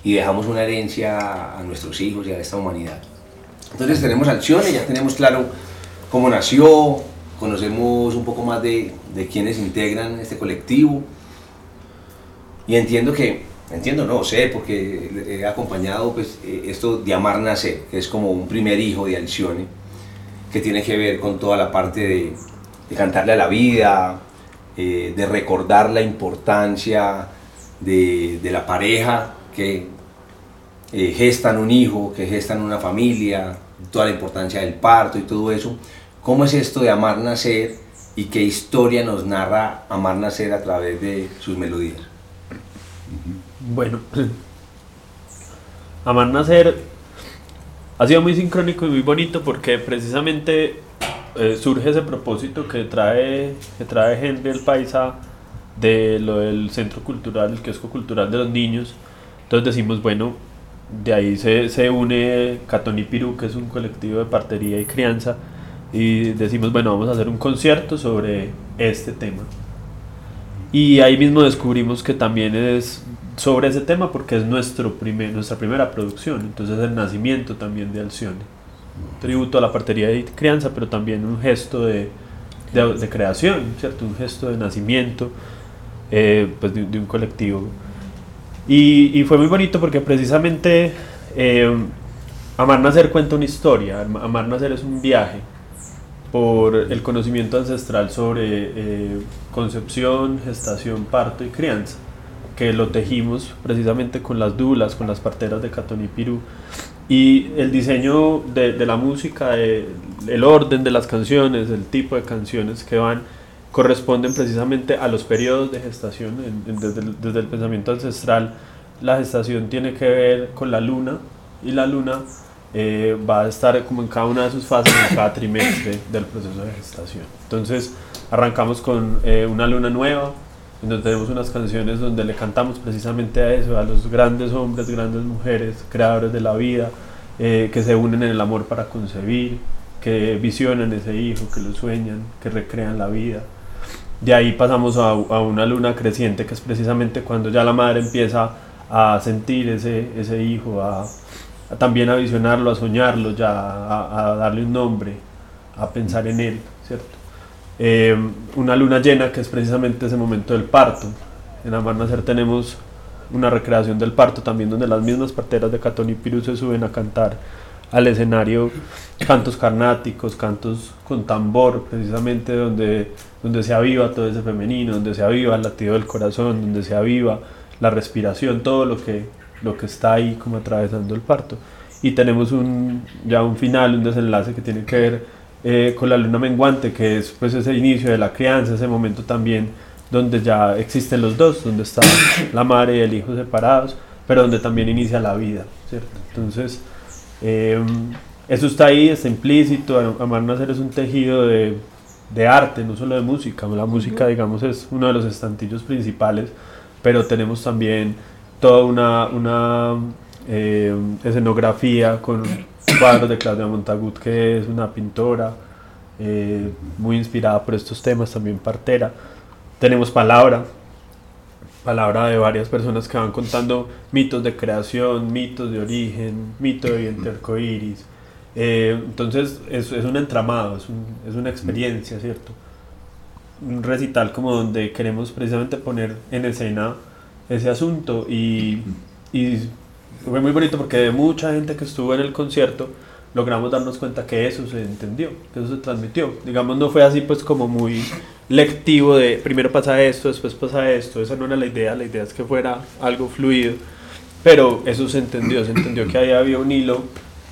y dejamos una herencia a nuestros hijos y a esta humanidad. Entonces tenemos acciones, ya tenemos claro cómo nació, conocemos un poco más de, de quienes integran este colectivo y entiendo que, entiendo no, sé, porque he acompañado pues, eh, esto de Amar Nacer, que es como un primer hijo de Alcione, que tiene que ver con toda la parte de, cantarle a la vida, eh, de recordar la importancia de, de la pareja que eh, gestan un hijo, que gestan una familia, toda la importancia del parto y todo eso. ¿Cómo es esto de Amar Nacer y qué historia nos narra Amar Nacer a través de sus melodías? Bueno, <laughs> Amar Nacer ha sido muy sincrónico y muy bonito porque precisamente eh, surge ese propósito que trae, que trae Henry el Paisa de lo del centro cultural, el kiosco cultural de los niños. Entonces decimos, bueno, de ahí se, se une Catón y Pirú, que es un colectivo de partería y crianza, y decimos, bueno, vamos a hacer un concierto sobre este tema. Y ahí mismo descubrimos que también es sobre ese tema porque es nuestro primer, nuestra primera producción, entonces el nacimiento también de Alcione. Tributo a la partería y crianza, pero también un gesto de, de, de creación, ¿cierto? Un gesto de nacimiento eh, pues de, de un colectivo. Y, y, fue muy bonito porque precisamente eh, Amar Nacer cuenta una historia, Amar Nacer es un viaje por el conocimiento ancestral sobre eh, concepción, gestación, parto y crianza, que lo tejimos precisamente con las dulas, con las parteras de Catón y Pirú. Y el diseño de, de la música, de, el orden de las canciones, el tipo de canciones que van, corresponden precisamente a los periodos de gestación. En, en, desde, el, desde, el, pensamiento ancestral, la gestación tiene que ver con la luna y la luna eh, va a estar como en cada una de sus fases, en cada trimestre del proceso de gestación. Entonces, arrancamos con eh, una luna nueva, en donde tenemos unas canciones donde le cantamos precisamente a eso, a los grandes hombres, grandes mujeres, creadores de la vida, eh, que se unen en el amor para concebir, que visionan ese hijo, que lo sueñan, que recrean la vida. De ahí pasamos a, a, una luna creciente, que es precisamente cuando ya la madre empieza a sentir ese, ese hijo, a, también a visionarlo, a soñarlo, ya a, a, darle un nombre, a pensar en él, ¿cierto? Eh, una luna llena, que es precisamente ese momento del parto. En Amar Nacer tenemos una recreación del parto también, donde las mismas parteras de Catón y Pirú se suben a cantar al escenario cantos carnáticos, cantos con tambor, precisamente donde, donde se aviva todo ese femenino, donde se aviva el latido del corazón, donde se aviva la respiración, todo lo que, lo que está ahí como atravesando el parto. Y tenemos un, ya un final, un desenlace que tiene que ver eh, con la luna menguante, que es pues ese inicio de la crianza, ese momento también donde ya existen los dos, donde están la madre y el hijo separados, pero donde también inicia la vida, ¿cierto? Entonces, eh, eso está ahí, está implícito, Amar Nacer es un tejido de, de arte, no solo de música, la música, digamos, es uno de los estantillos principales, pero tenemos también toda una, una eh, escenografía con cuadros de Claudia Montagut, que es una pintora eh, muy inspirada por estos temas, también partera. Tenemos palabra, palabra de varias personas que van contando mitos de creación, mitos de origen, mito de viento arcoíris. Eh, entonces es, es, un entramado, es, un, es, una experiencia, ¿cierto? Un recital como donde queremos precisamente poner en escena ese asunto y, y fue muy bonito porque de mucha gente que estuvo en el concierto logramos darnos cuenta que eso se entendió, que eso se transmitió. Digamos, no fue así pues como muy lectivo de primero pasa esto, después pasa esto, esa no era la idea, la idea es que fuera algo fluido, pero eso se entendió, se entendió que ahí había un hilo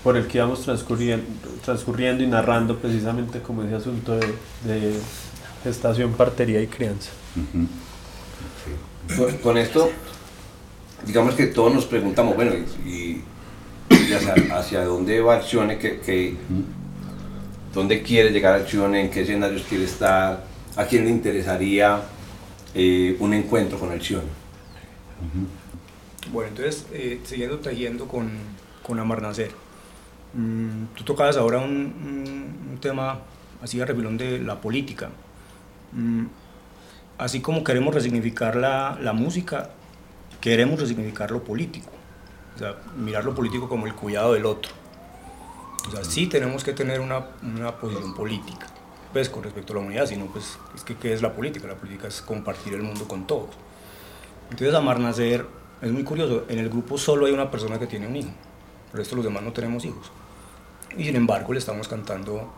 por el que íbamos transcurriendo, transcurriendo y narrando precisamente como ese asunto de, de gestación, partería y crianza. con, con esto, digamos que todos nos preguntamos, bueno, y, hacia, dónde va Accione, que, dónde quiere llegar Accione, en qué escenarios quiere estar, a quién le interesaría eh, un encuentro con Accione. Bueno, entonces, eh, siguiendo trayendo con, con Amar Nacer, mmm, tú tocabas ahora un, tema así a refilón de la política. Mmm, así como queremos resignificar la, la música, queremos resignificar lo político. O mirar lo político como el cuidado del otro. O sí tenemos que tener una, una posición política, pues con respecto a la humanidad, sino pues, es que ¿qué es la política? La política es compartir el mundo con todos. Entonces, Amar Nacer es muy curioso, en el grupo solo hay una persona que tiene un hijo, el resto de los demás no tenemos hijos. Y sin embargo le estamos cantando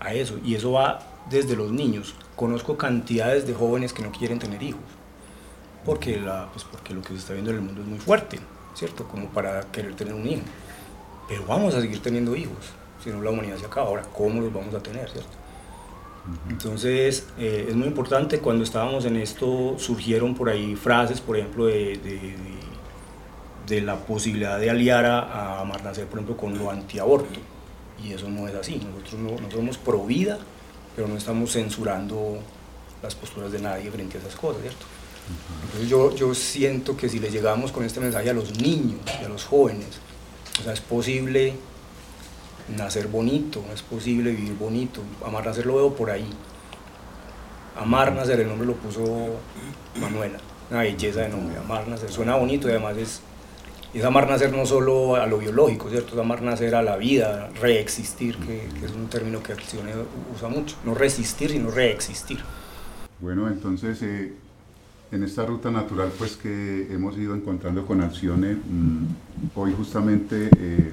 a eso, y eso va desde los niños. Conozco cantidades de jóvenes que no quieren tener hijos, porque, la, pues porque lo que se está viendo en el mundo es muy fuerte, ¿cierto? Como para querer tener un hijo. Pero vamos a seguir teniendo hijos, si no la humanidad se acaba. Ahora, ¿cómo los vamos a tener, ¿cierto? Entonces, eh, es muy importante, cuando estábamos en esto, surgieron por ahí frases, por ejemplo, de, de, de, de la posibilidad de aliar a, a Marnacer, por ejemplo, con lo antiaborto. Y eso no es así. Nosotros, no, nosotros somos pro vida, pero no estamos censurando las posturas de nadie frente a esas cosas, ¿cierto? Entonces yo, yo siento que si le llegamos con este mensaje a los niños y a los jóvenes, o sea, es posible nacer bonito, es posible vivir bonito. Amar nacer lo veo por ahí. Amar nacer, el nombre lo puso Manuela, una belleza de nombre, amar nacer, suena bonito y además es, es amar nacer no solo a lo biológico, ¿cierto? Es amar nacer a la vida, reexistir, que, que es un término que Accione usa mucho, no resistir, sino reexistir. Bueno, entonces eh, en esta ruta natural pues que hemos ido encontrando con Accione, mmm, hoy justamente eh,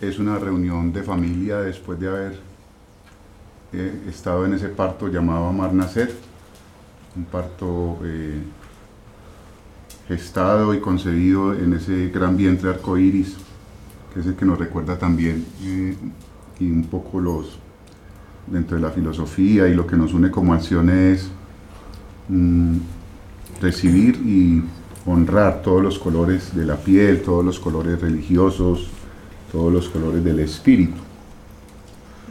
es una reunión de familia después de haber eh, estado en ese parto llamado Amar Nacer, un parto eh, gestado y concebido en ese gran vientre arcoíris, que es el que nos recuerda también y un poco los dentro de la filosofía y lo que nos une como acciones mmm, recibir y honrar todos los colores de la piel, todos los colores religiosos, todos los colores del espíritu.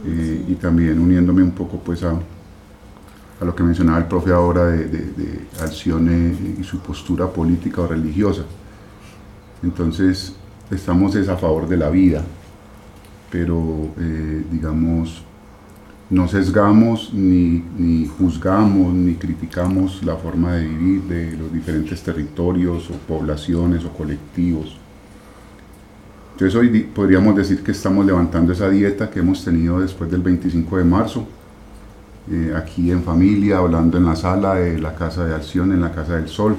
Eh, y también uniéndome un poco pues a, a lo que mencionaba el profe ahora de, de, de Alcione y su postura política o religiosa. Entonces estamos es a favor de la vida, pero eh, digamos no sesgamos ni, ni, juzgamos ni criticamos la forma de vivir de los diferentes territorios o poblaciones o colectivos. Entonces hoy podríamos decir que estamos levantando esa dieta que hemos tenido después del 25 de marzo, eh, aquí en familia, hablando en la sala de la Casa de Acción, en la Casa del Sol,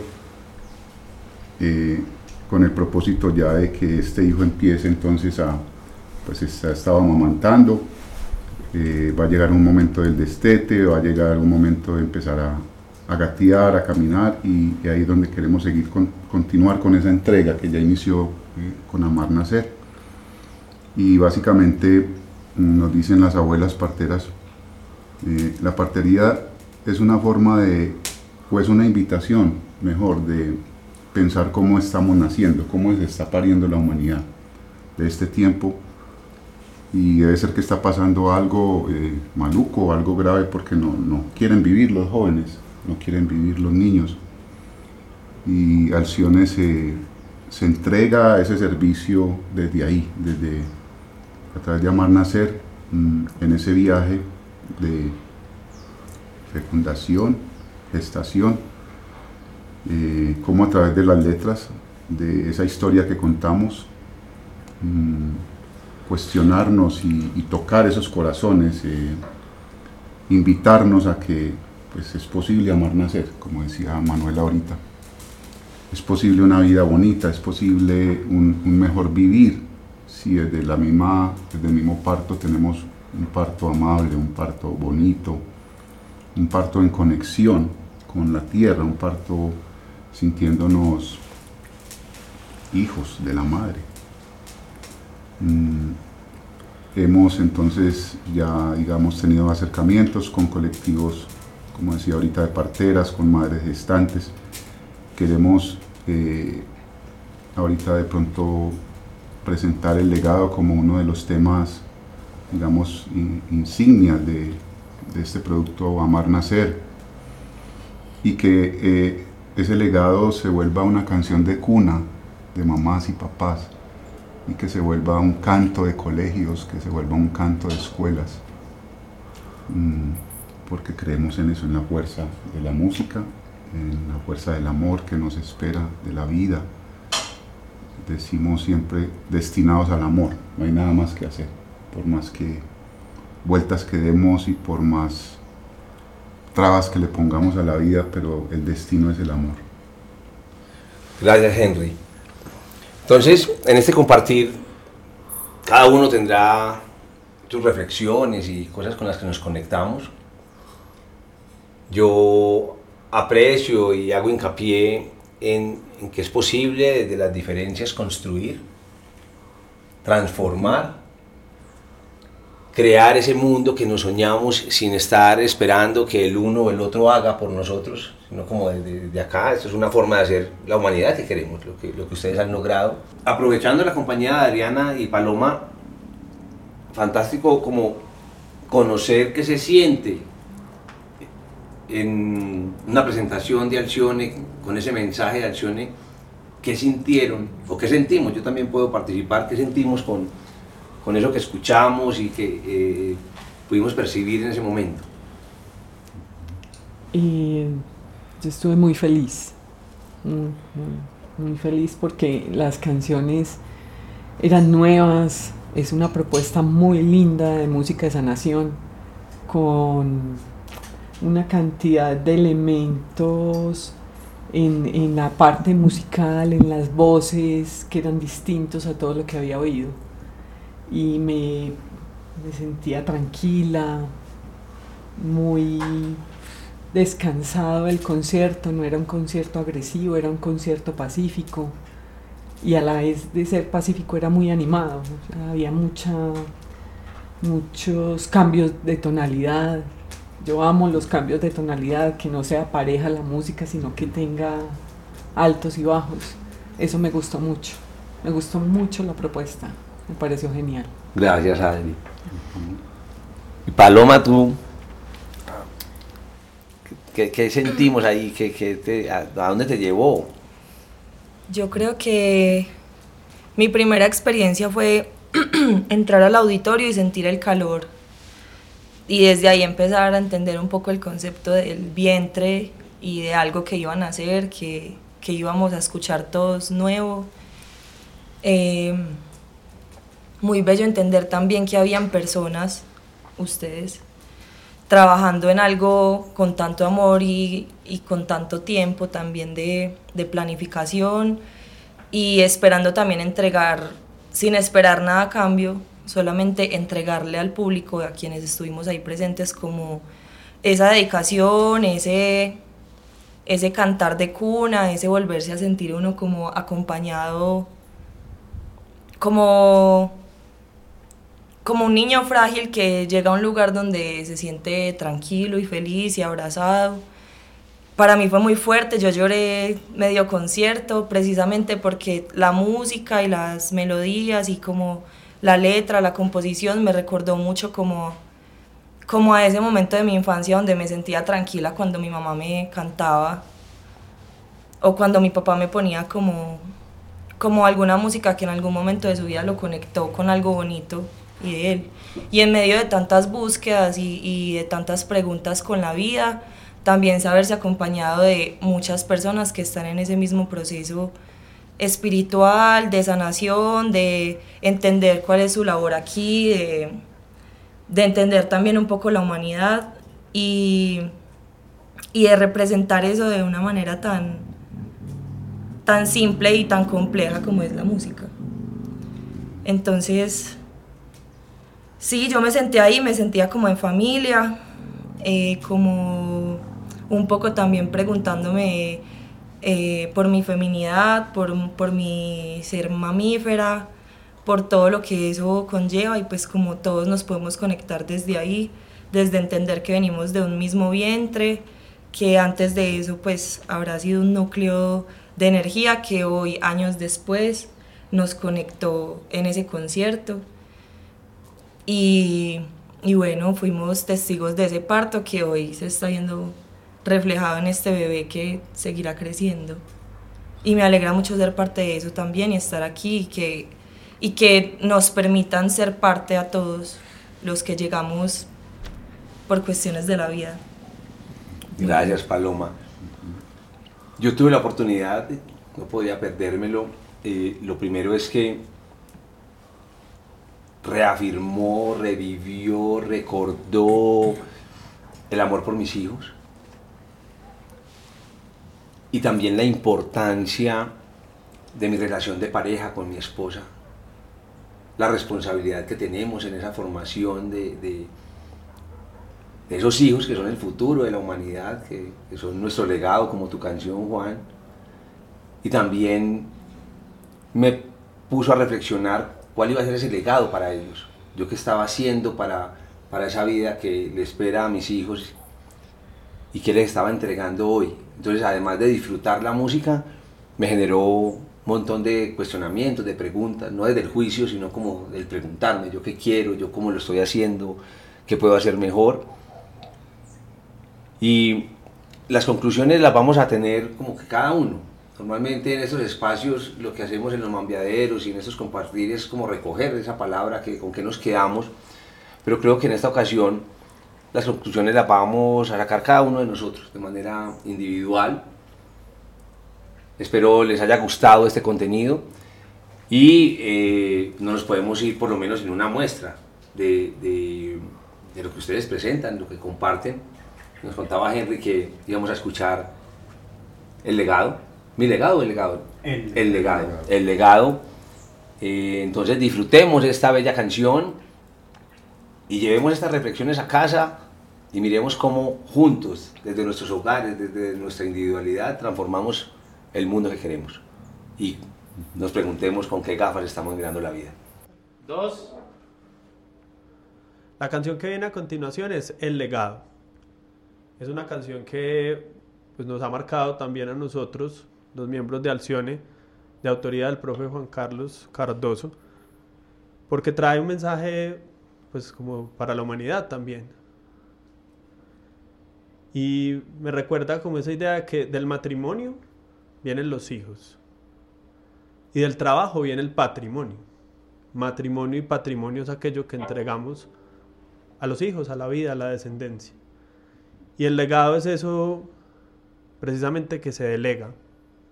eh, con el propósito ya de que este hijo empiece entonces a, pues está, estaba amamantando, eh, va a llegar un momento del destete, va a llegar un momento de empezar a, gatear, a caminar y, ahí es donde queremos seguir con, continuar con esa entrega que ya inició eh, con Amar Nacer. Y básicamente nos dicen las abuelas parteras, eh, la partería es una forma de, o es una invitación, mejor, de pensar cómo estamos naciendo, cómo se está pariendo la humanidad de este tiempo y debe ser que está pasando algo eh, maluco, algo grave porque no, no, quieren vivir los jóvenes, no quieren vivir los niños. Y Alcione se, se entrega a ese servicio desde ahí, desde, a través de Amar Nacer, mm, en ese viaje de fecundación, gestación, eh, como a través de las letras, de esa historia que contamos, mm, cuestionarnos y, tocar esos corazones, eh, invitarnos a que pues, es posible amar nacer, como decía Manuel ahorita. Es posible una vida bonita, es posible un, mejor vivir, si desde, la misma, desde el mismo parto tenemos un parto amable, un parto bonito, un parto en conexión con la tierra, un parto sintiéndonos hijos de la madre. Mm, hemos entonces ya, digamos, tenido acercamientos con colectivos, como decía ahorita, de parteras, con madres gestantes. Queremos eh, ahorita de pronto presentar el legado como uno de los temas, digamos, insignias de, este producto Amar Nacer y que eh, ese legado se vuelva una canción de cuna de mamás y papás y que se vuelva un canto de colegios, que se vuelva un canto de escuelas, mm, porque creemos en eso, en la fuerza de la música, en la fuerza del amor que nos espera, de la vida, decimos siempre destinados al amor, no hay nada más que hacer, por más que vueltas que demos y por más trabas que le pongamos a la vida, pero el destino es el amor. Gracias Henry. Entonces, en este compartir, cada uno tendrá sus reflexiones y cosas con las que nos conectamos. Yo aprecio y hago hincapié en, que es posible desde las diferencias construir, transformar, crear ese mundo que nos soñamos sin estar esperando que el uno o el otro haga por nosotros, sino como desde, acá, esto es una forma de hacer la humanidad que queremos, lo que, lo que ustedes han logrado. Aprovechando la compañía de Adriana y Paloma, fantástico como conocer qué se siente en una presentación de Alcione, con ese mensaje de Alcione, qué sintieron o qué sentimos. Yo también puedo participar, qué sentimos con, con eso que escuchamos y que eh, pudimos percibir en ese momento. Y yo estuve muy feliz, muy, feliz porque las canciones eran nuevas, es una propuesta muy linda de música de sanación con una cantidad de elementos en, la parte musical, en las voces, que eran distintos a todo lo que había oído. Y me, me sentía tranquila, muy descansado el concierto, no era un concierto agresivo, era un concierto pacífico y a la vez de ser pacífico era muy animado, había mucha, muchos cambios de tonalidad, yo amo los cambios de tonalidad, que no sea pareja la música, sino que tenga altos y bajos. Eso me gustó mucho. Me gustó mucho la propuesta. Me pareció genial. Gracias, Adri. Y Paloma, tú, ¿qué, sentimos ahí? ¿Qué, a, ¿A dónde te llevó? Yo creo que mi primera experiencia fue <clears throat> entrar al auditorio y sentir el calor y desde ahí empezar a entender un poco el concepto del vientre y de algo que iban a hacer, que, que íbamos a escuchar todos nuevo. Eh, muy bello entender también que habían personas, ustedes, trabajando en algo con tanto amor y, y con tanto tiempo también de, de, planificación y esperando también entregar, sin esperar nada a cambio, solamente entregarle al público, a quienes estuvimos ahí presentes, como esa dedicación, ese, ese cantar de cuna, ese volverse a sentir uno como acompañado, como, como un niño frágil que llega a un lugar donde se siente tranquilo y feliz y abrazado. Para mí fue muy fuerte, yo lloré medio concierto precisamente porque la música y las melodías y como la letra, la composición me recordó mucho como, como a ese momento de mi infancia donde me sentía tranquila cuando mi mamá me cantaba o cuando mi papá me ponía como, como alguna música que en algún momento de su vida lo conectó con algo bonito y él. Y en medio de tantas búsquedas y, y de tantas preguntas con la vida, también saberse acompañado de muchas personas que están en ese mismo proceso espiritual, de sanación, de entender cuál es su labor aquí, de, de entender también un poco la humanidad y, y de representar eso de una manera tan, tan simple y tan compleja como es la música. Entonces, sí, yo me sentía ahí, me sentía como en familia, eh, como un poco también preguntándome eh, por mi feminidad, por, por mi ser mamífera, por todo lo que eso conlleva y pues como todos nos podemos conectar desde ahí, desde entender que venimos de un mismo vientre, que antes de eso pues habrá sido un núcleo de energía que hoy, años después, nos conectó en ese concierto. Y, y bueno, fuimos testigos de ese parto que hoy se está viendo reflejado en este bebé que seguirá creciendo. Y me alegra mucho ser parte de eso también y estar aquí y que, y que nos permitan ser parte a todos los que llegamos por cuestiones de la vida. Gracias, Paloma. Yo tuve la oportunidad, no podía perdérmelo. Eh, lo primero es que reafirmó, revivió, recordó el amor por mis hijos. Y también la importancia de mi relación de pareja con mi esposa, la responsabilidad que tenemos en esa formación de, esos hijos que son el futuro de la humanidad, que son nuestro legado, como tu canción, Juan, y también me puso a reflexionar cuál iba a ser ese legado para ellos, yo qué estaba haciendo para, para esa vida que le espera a mis hijos y que les estaba entregando hoy. Entonces, además de disfrutar la música, me generó un montón de cuestionamientos, de preguntas, no desde el juicio, sino como el preguntarme, yo qué quiero, yo cómo lo estoy haciendo, qué puedo hacer mejor. Y las conclusiones las vamos a tener como que cada uno. Normalmente en estos espacios lo que hacemos en los mambiaderos y en estos compartir es como recoger esa palabra que, con que nos quedamos, pero creo que en esta ocasión las conclusiones las vamos a sacar cada uno de nosotros de manera individual. Espero les haya gustado este contenido y eh, no nos podemos ir por lo menos en una muestra de, de, lo que ustedes presentan, lo que comparten. Nos contaba Henry que íbamos a escuchar el legado. ¿Mi legado o el legado? El, el legado. El legado. Eh, entonces disfrutemos esta bella canción y llevemos estas reflexiones a casa y miremos cómo juntos, desde nuestros hogares, desde nuestra individualidad, transformamos el mundo que queremos. Y nos preguntemos con qué gafas estamos mirando la vida. Dos. La canción que viene a continuación es El legado. Es una canción que pues, nos ha marcado también a nosotros, los miembros de Alcione, de autoría del profe Juan Carlos Cardoso, porque trae un mensaje pues como para la humanidad también, y me recuerda como esa idea que del matrimonio vienen los hijos y del trabajo viene el patrimonio. Matrimonio y patrimonio es aquello que entregamos a los hijos, a la vida, a la descendencia. Y el legado es eso precisamente que se delega,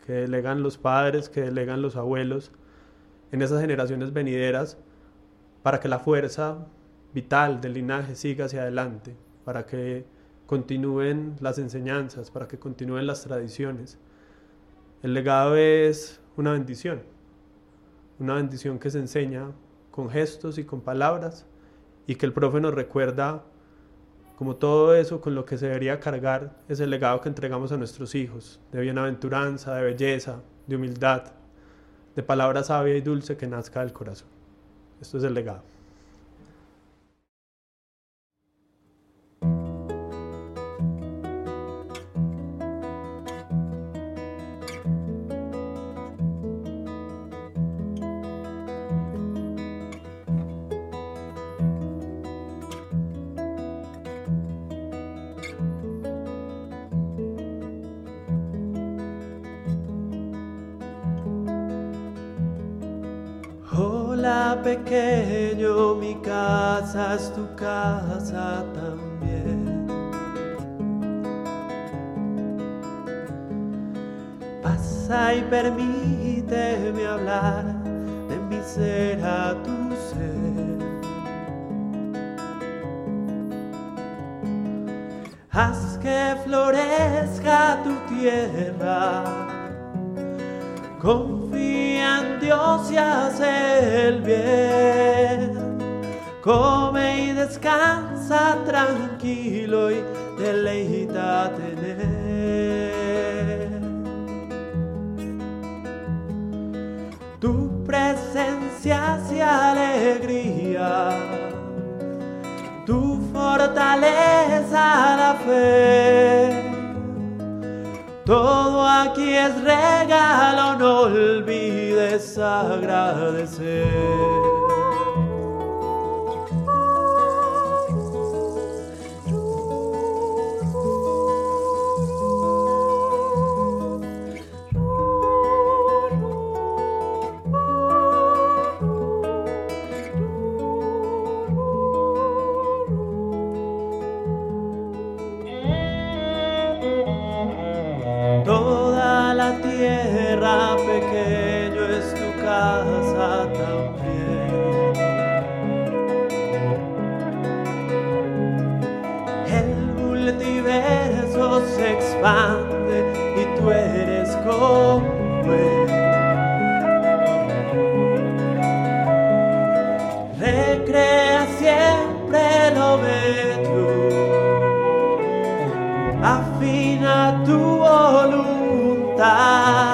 que delegan los padres, que delegan los abuelos en esas generaciones venideras para que la fuerza vital del linaje siga hacia adelante, para que continúen las enseñanzas, para que continúen las tradiciones. El legado es una bendición, una bendición que se enseña con gestos y con palabras y que el profe nos recuerda como todo eso con lo que se debería cargar es el legado que entregamos a nuestros hijos, de bienaventuranza, de belleza, de humildad, de palabra sabia y dulce que nazca del corazón. Esto es el legado. serás tu casa también. Pasa y permite Na tua voluntad.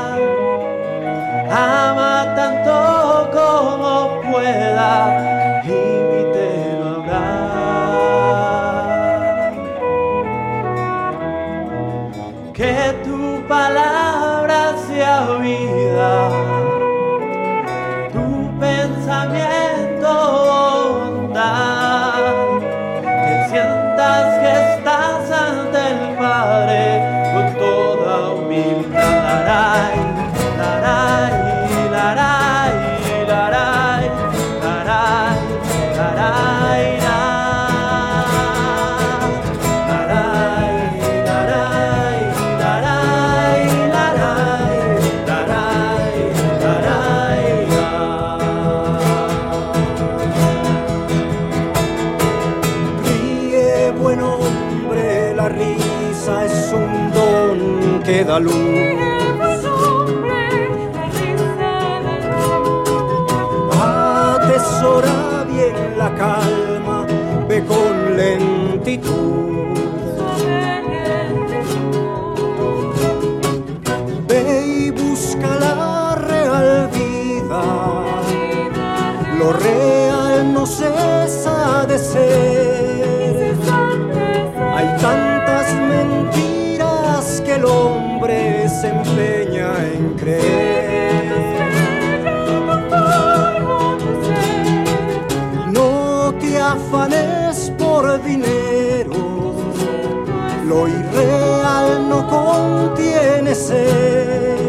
la luz. Atesora bien la calma, ve con lentitud. Ve y busca la real vida, lo real no cesa de ser. No te afanes por dinero, lo irreal no contiene ser.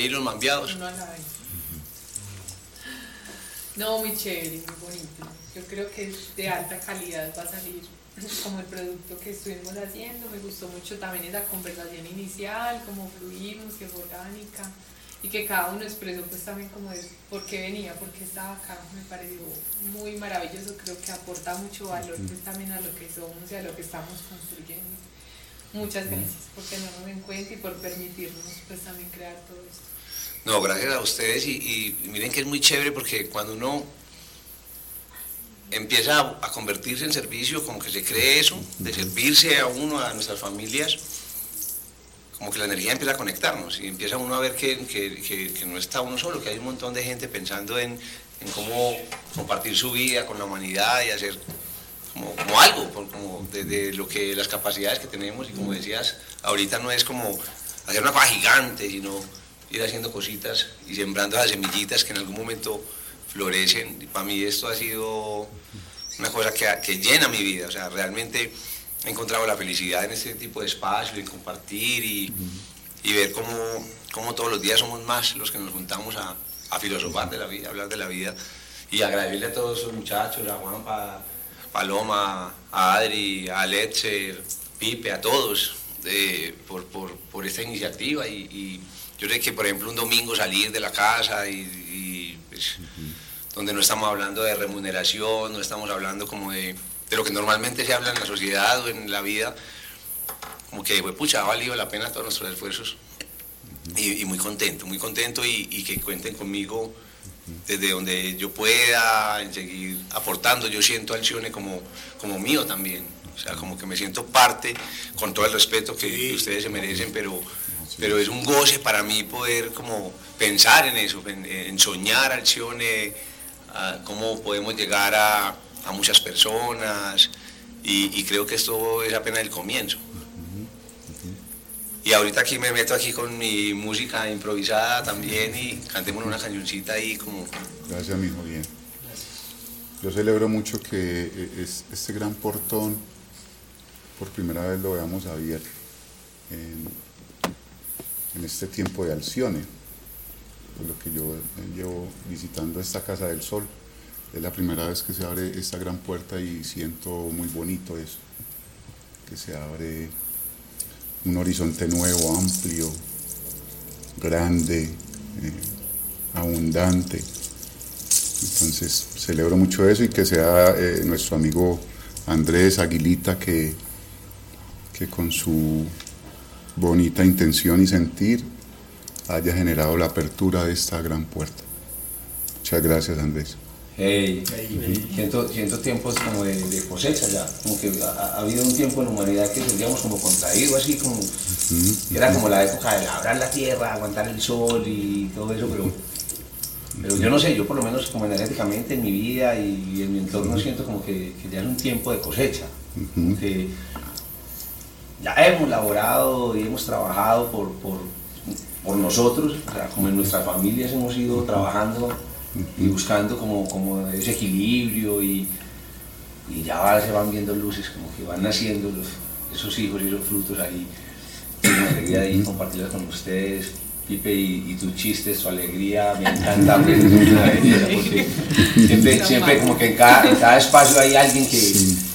Ahí los mambiados? Uno a la vez. No, muy chévere, muy bonito. Yo creo que es de alta calidad va a salir como el producto que estuvimos haciendo. Me gustó mucho también esa conversación inicial, cómo fluimos, que fue orgánica y que cada uno expresó pues también como de por qué venía, por qué estaba acá. Me pareció muy maravilloso, creo que aporta mucho valor pues también a lo que somos y a lo que estamos construyendo. Muchas gracias por tenernos en cuenta y por permitirnos pues también crear todo esto. No, gracias a ustedes y, miren que es muy chévere porque cuando uno empieza a, a convertirse en servicio, como que se cree eso, de servirse a uno, a nuestras familias, como que la energía empieza a conectarnos y empieza uno a ver que, que- que- que no está uno solo, que hay un montón de gente pensando en, en cómo compartir su vida con la humanidad y hacer como, como algo, como desde lo que las capacidades que tenemos y como decías, ahorita no es como hacer una cosa gigante, sino ir haciendo cositas y sembrando esas semillitas que en algún momento florecen. Y para mí esto ha sido una cosa que, que llena mi vida, o sea, realmente he encontrado la felicidad en este tipo de espacio, en compartir y, y ver cómo, cómo todos los días somos más los que nos juntamos a, a filosofar de la vida, a hablar de la vida y agradecerle a todos esos muchachos, a Juanpa, Paloma, a Adri, a Letzer, Pipe, a todos, eh, por, por, por esta iniciativa. Y, y yo sé que, por ejemplo, un domingo salir de la casa y, y, pues, donde no estamos hablando de remuneración, no estamos hablando como de, de lo que normalmente se habla en la sociedad o en la vida, como que, pues, pucha, ha valido la pena todos nuestros esfuerzos. Y, y muy contento, muy contento y, y que cuenten conmigo desde donde yo pueda, en seguir aportando. Yo siento al Cione como, como mío también. O sea, como que me siento parte, con todo el respeto que, que ustedes se merecen, pero, pero es un goce para mí poder como pensar en eso, en, en soñar al Cione, a cómo podemos llegar a, a muchas personas. Y, y creo que esto es apenas el comienzo. Y ahorita aquí me meto aquí con mi música improvisada también y cantemos una cañoncita ahí como... Gracias, mi hijo, bien. Yo celebro mucho que eh, es- este gran portón por primera vez lo veamos abierto en, en este tiempo de Alcione, por lo que yo llevo visitando esta Casa del Sol. Es la primera vez que se abre esta gran puerta y siento muy bonito eso, que se abre un horizonte nuevo, amplio, grande, eh, abundante. Entonces celebro mucho eso y que sea eh, nuestro amigo Andrés Aguilita que, que con su bonita intención y sentir haya generado la apertura de esta gran puerta. Muchas gracias Andrés. Hey, siento, siento tiempos como de, de cosecha ya, como que ha, ha habido un tiempo en la humanidad que sentíamos como contraído, así como, que era como la época de labrar la tierra, aguantar el sol y todo eso, pero, pero yo no sé, yo por lo menos como energéticamente en mi vida y en mi entorno siento como que, que ya es un tiempo de cosecha, como que ya hemos laborado y hemos trabajado por, por, por nosotros, o sea, como en nuestras familias hemos ido trabajando y buscando como, como ese equilibrio y, y ya va- se van viendo luces, como que van naciendo los, esos hijos y esos frutos ahí. Y me alegría de compartirlos con ustedes. Pipe, y, y tus chistes, tu alegría, me encanta, pues, es una belleza, porque siempre, siempre como que en cada, en cada espacio hay alguien que,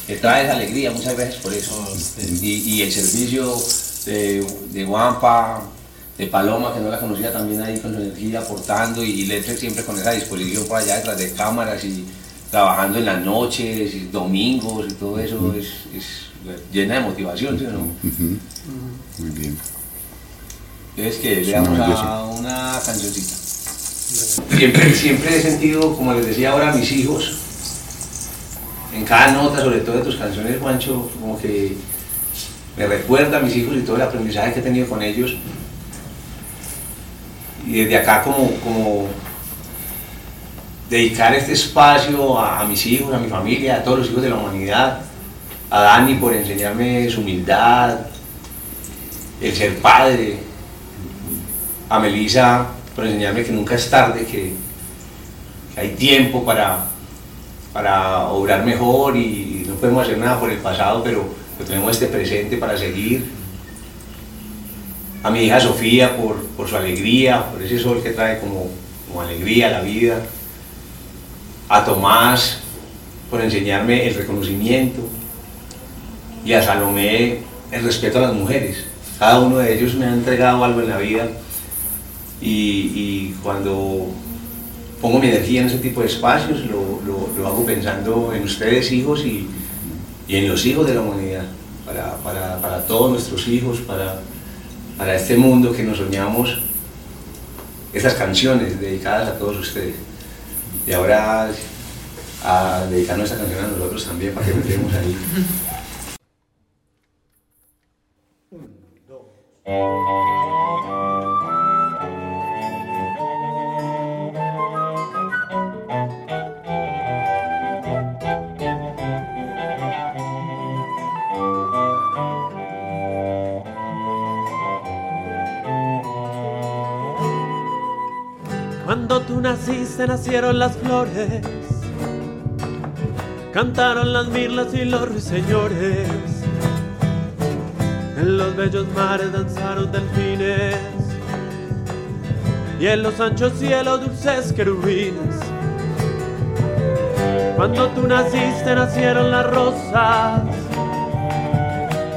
que trae esa alegría, muchas veces por eso. Y, y el servicio de, de Guampa, de Paloma, que no la conocía también ahí con su energía aportando y, y Letre siempre con esa disposición por allá detrás de cámaras y trabajando en las noches y domingos y todo eso es, es llena de motivación, ¿sí o no? Muy bien. Es que veamos una a una cancioncita. Siempre, siempre he sentido, como les decía ahora a mis hijos, en cada nota, sobre todo de tus canciones, Juancho, como que me recuerda a mis hijos y todo el aprendizaje que he tenido con ellos. Y desde acá como, como dedicar este espacio a, mis hijos, a mi familia, a todos los hijos de la humanidad, a Dani por enseñarme su humildad, el ser padre, a Melissa por enseñarme que nunca es tarde, que hay tiempo para, para obrar mejor y no podemos hacer nada por el pasado, pero, tenemos este presente para seguir. A mi hija Sofía por, su alegría, por ese sol que trae como, alegría a la vida. A Tomás por enseñarme el reconocimiento. Y a Salomé el respeto a las mujeres. Cada uno de ellos me ha entregado algo en la vida y cuando pongo mi energía en ese tipo de espacios lo, lo- lo hago pensando en ustedes hijos y, y en los hijos de la humanidad, para, para- para todos nuestros hijos, para, para este mundo que nos soñamos, esas canciones dedicadas a todos ustedes. Y ahora a dedicarnos esta canción a nosotros también, para que metemos ahí. <laughs> naciste nacieron las flores, cantaron las mirlas y los ruiseñores. En los bellos mares danzaron delfines y en los anchos cielos dulces querubines. Cuando tú naciste nacieron las rosas,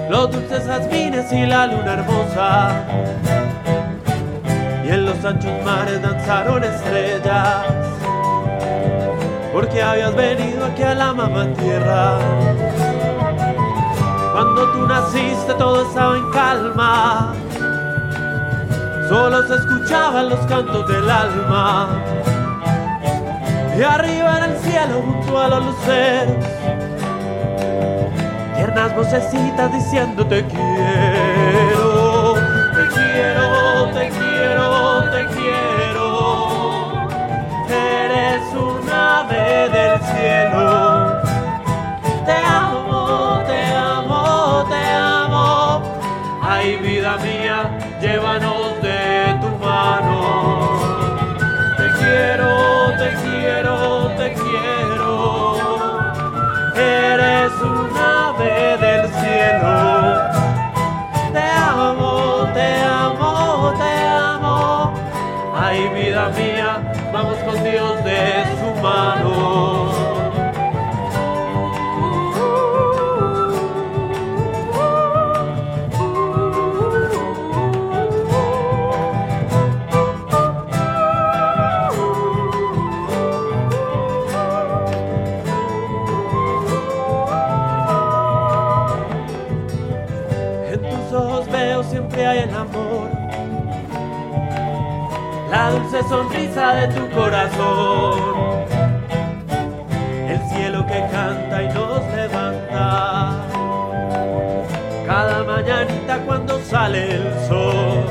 los dulces jazmines y la luna hermosa. Y en los anchos mares danzaron estrellas, porque habías venido aquí a la mamá tierra. Cuando tú naciste todo estaba en calma, solo se escuchaban los cantos del alma. Y arriba en el cielo junto a los luceros, tiernas vocecitas diciendo te quiero, te quiero, te te quiero. Eres un ave del cielo. sonrisa de tu corazón. El cielo que canta y nos levanta. Cada mañanita cuando sale el sol.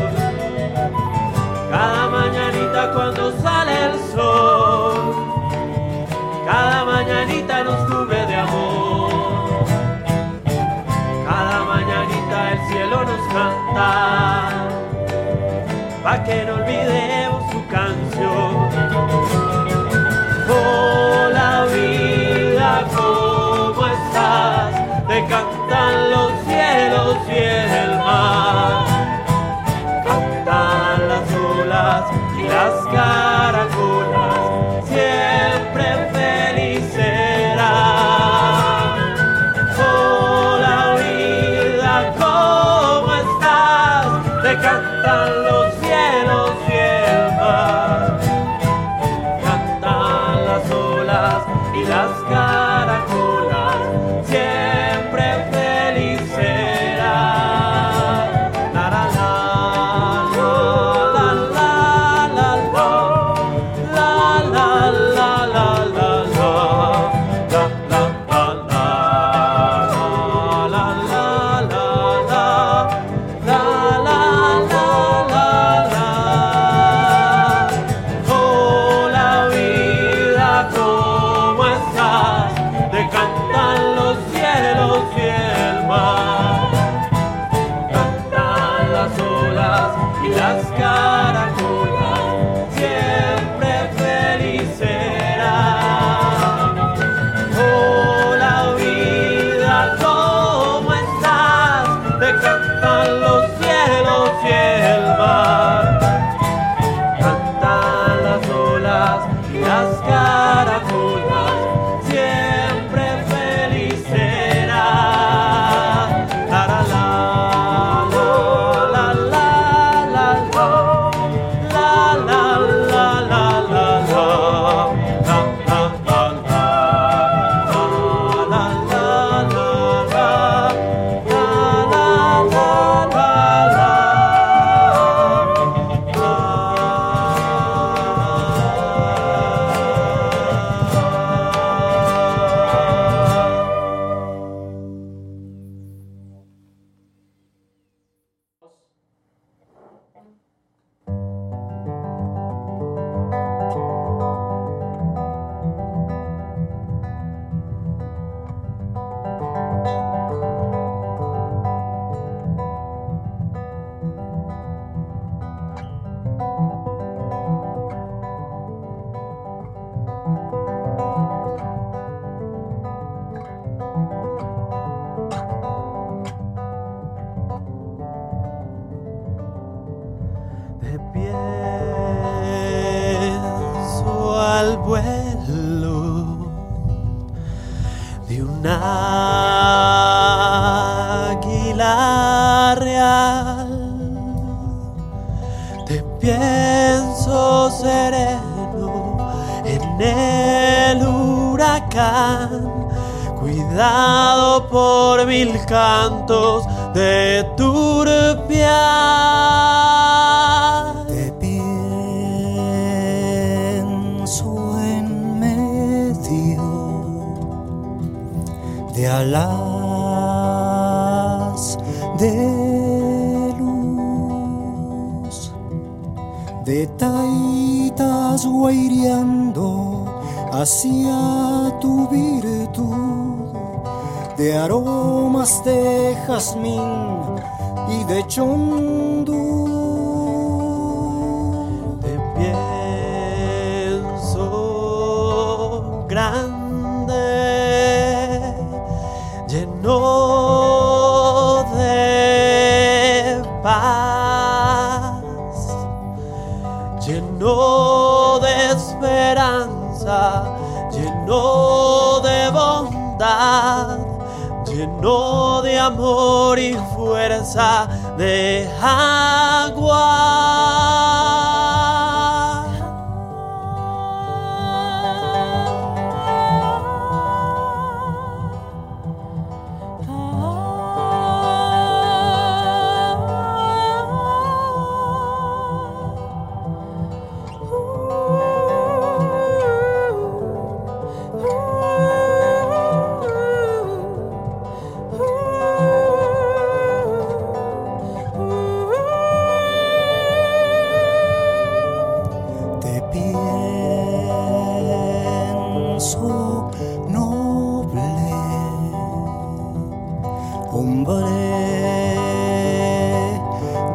Hombre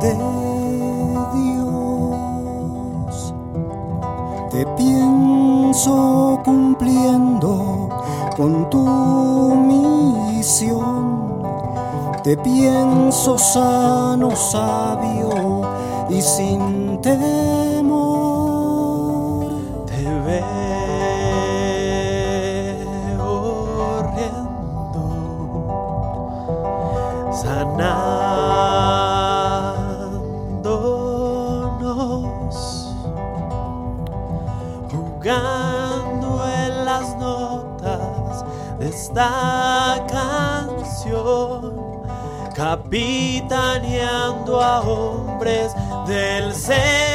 de Dios. Te pienso cumpliendo con tu misión. Te pienso sano, sabio y sin temor. Capitaneando a hombres del Señor.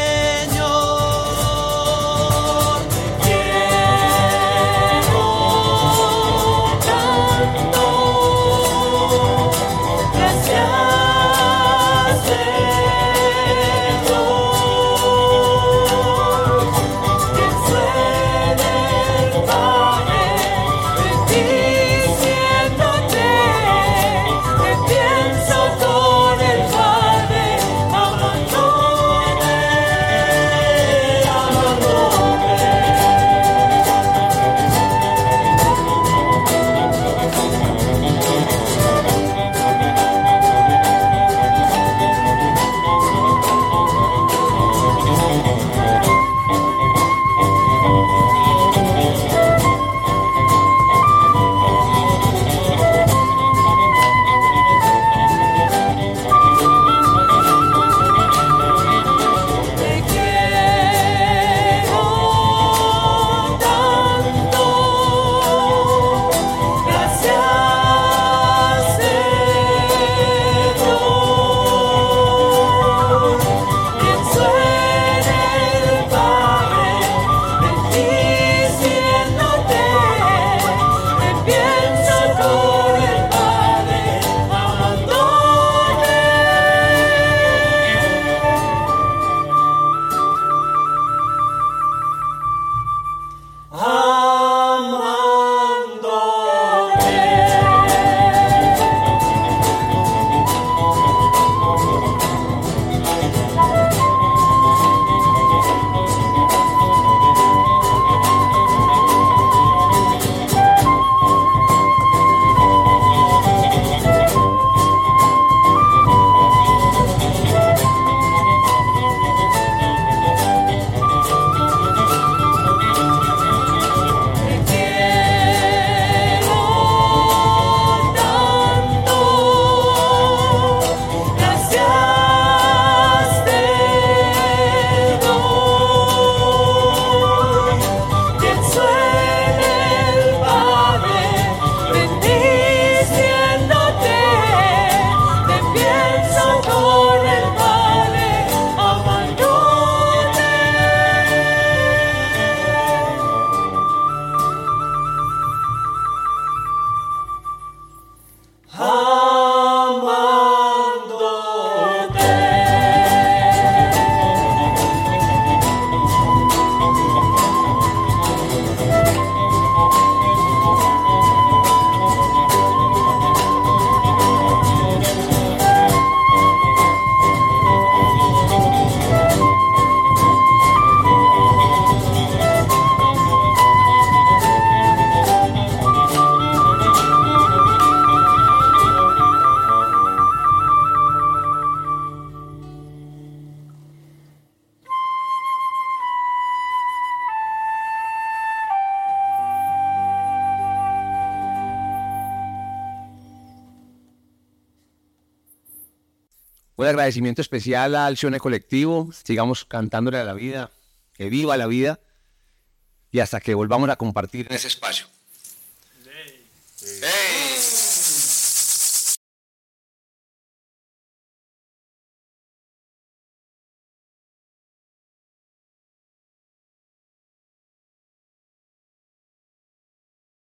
Agradecimiento especial al Cione Colectivo. Sigamos cantándole a la vida, que viva la vida y hasta que volvamos a compartir en ese espacio.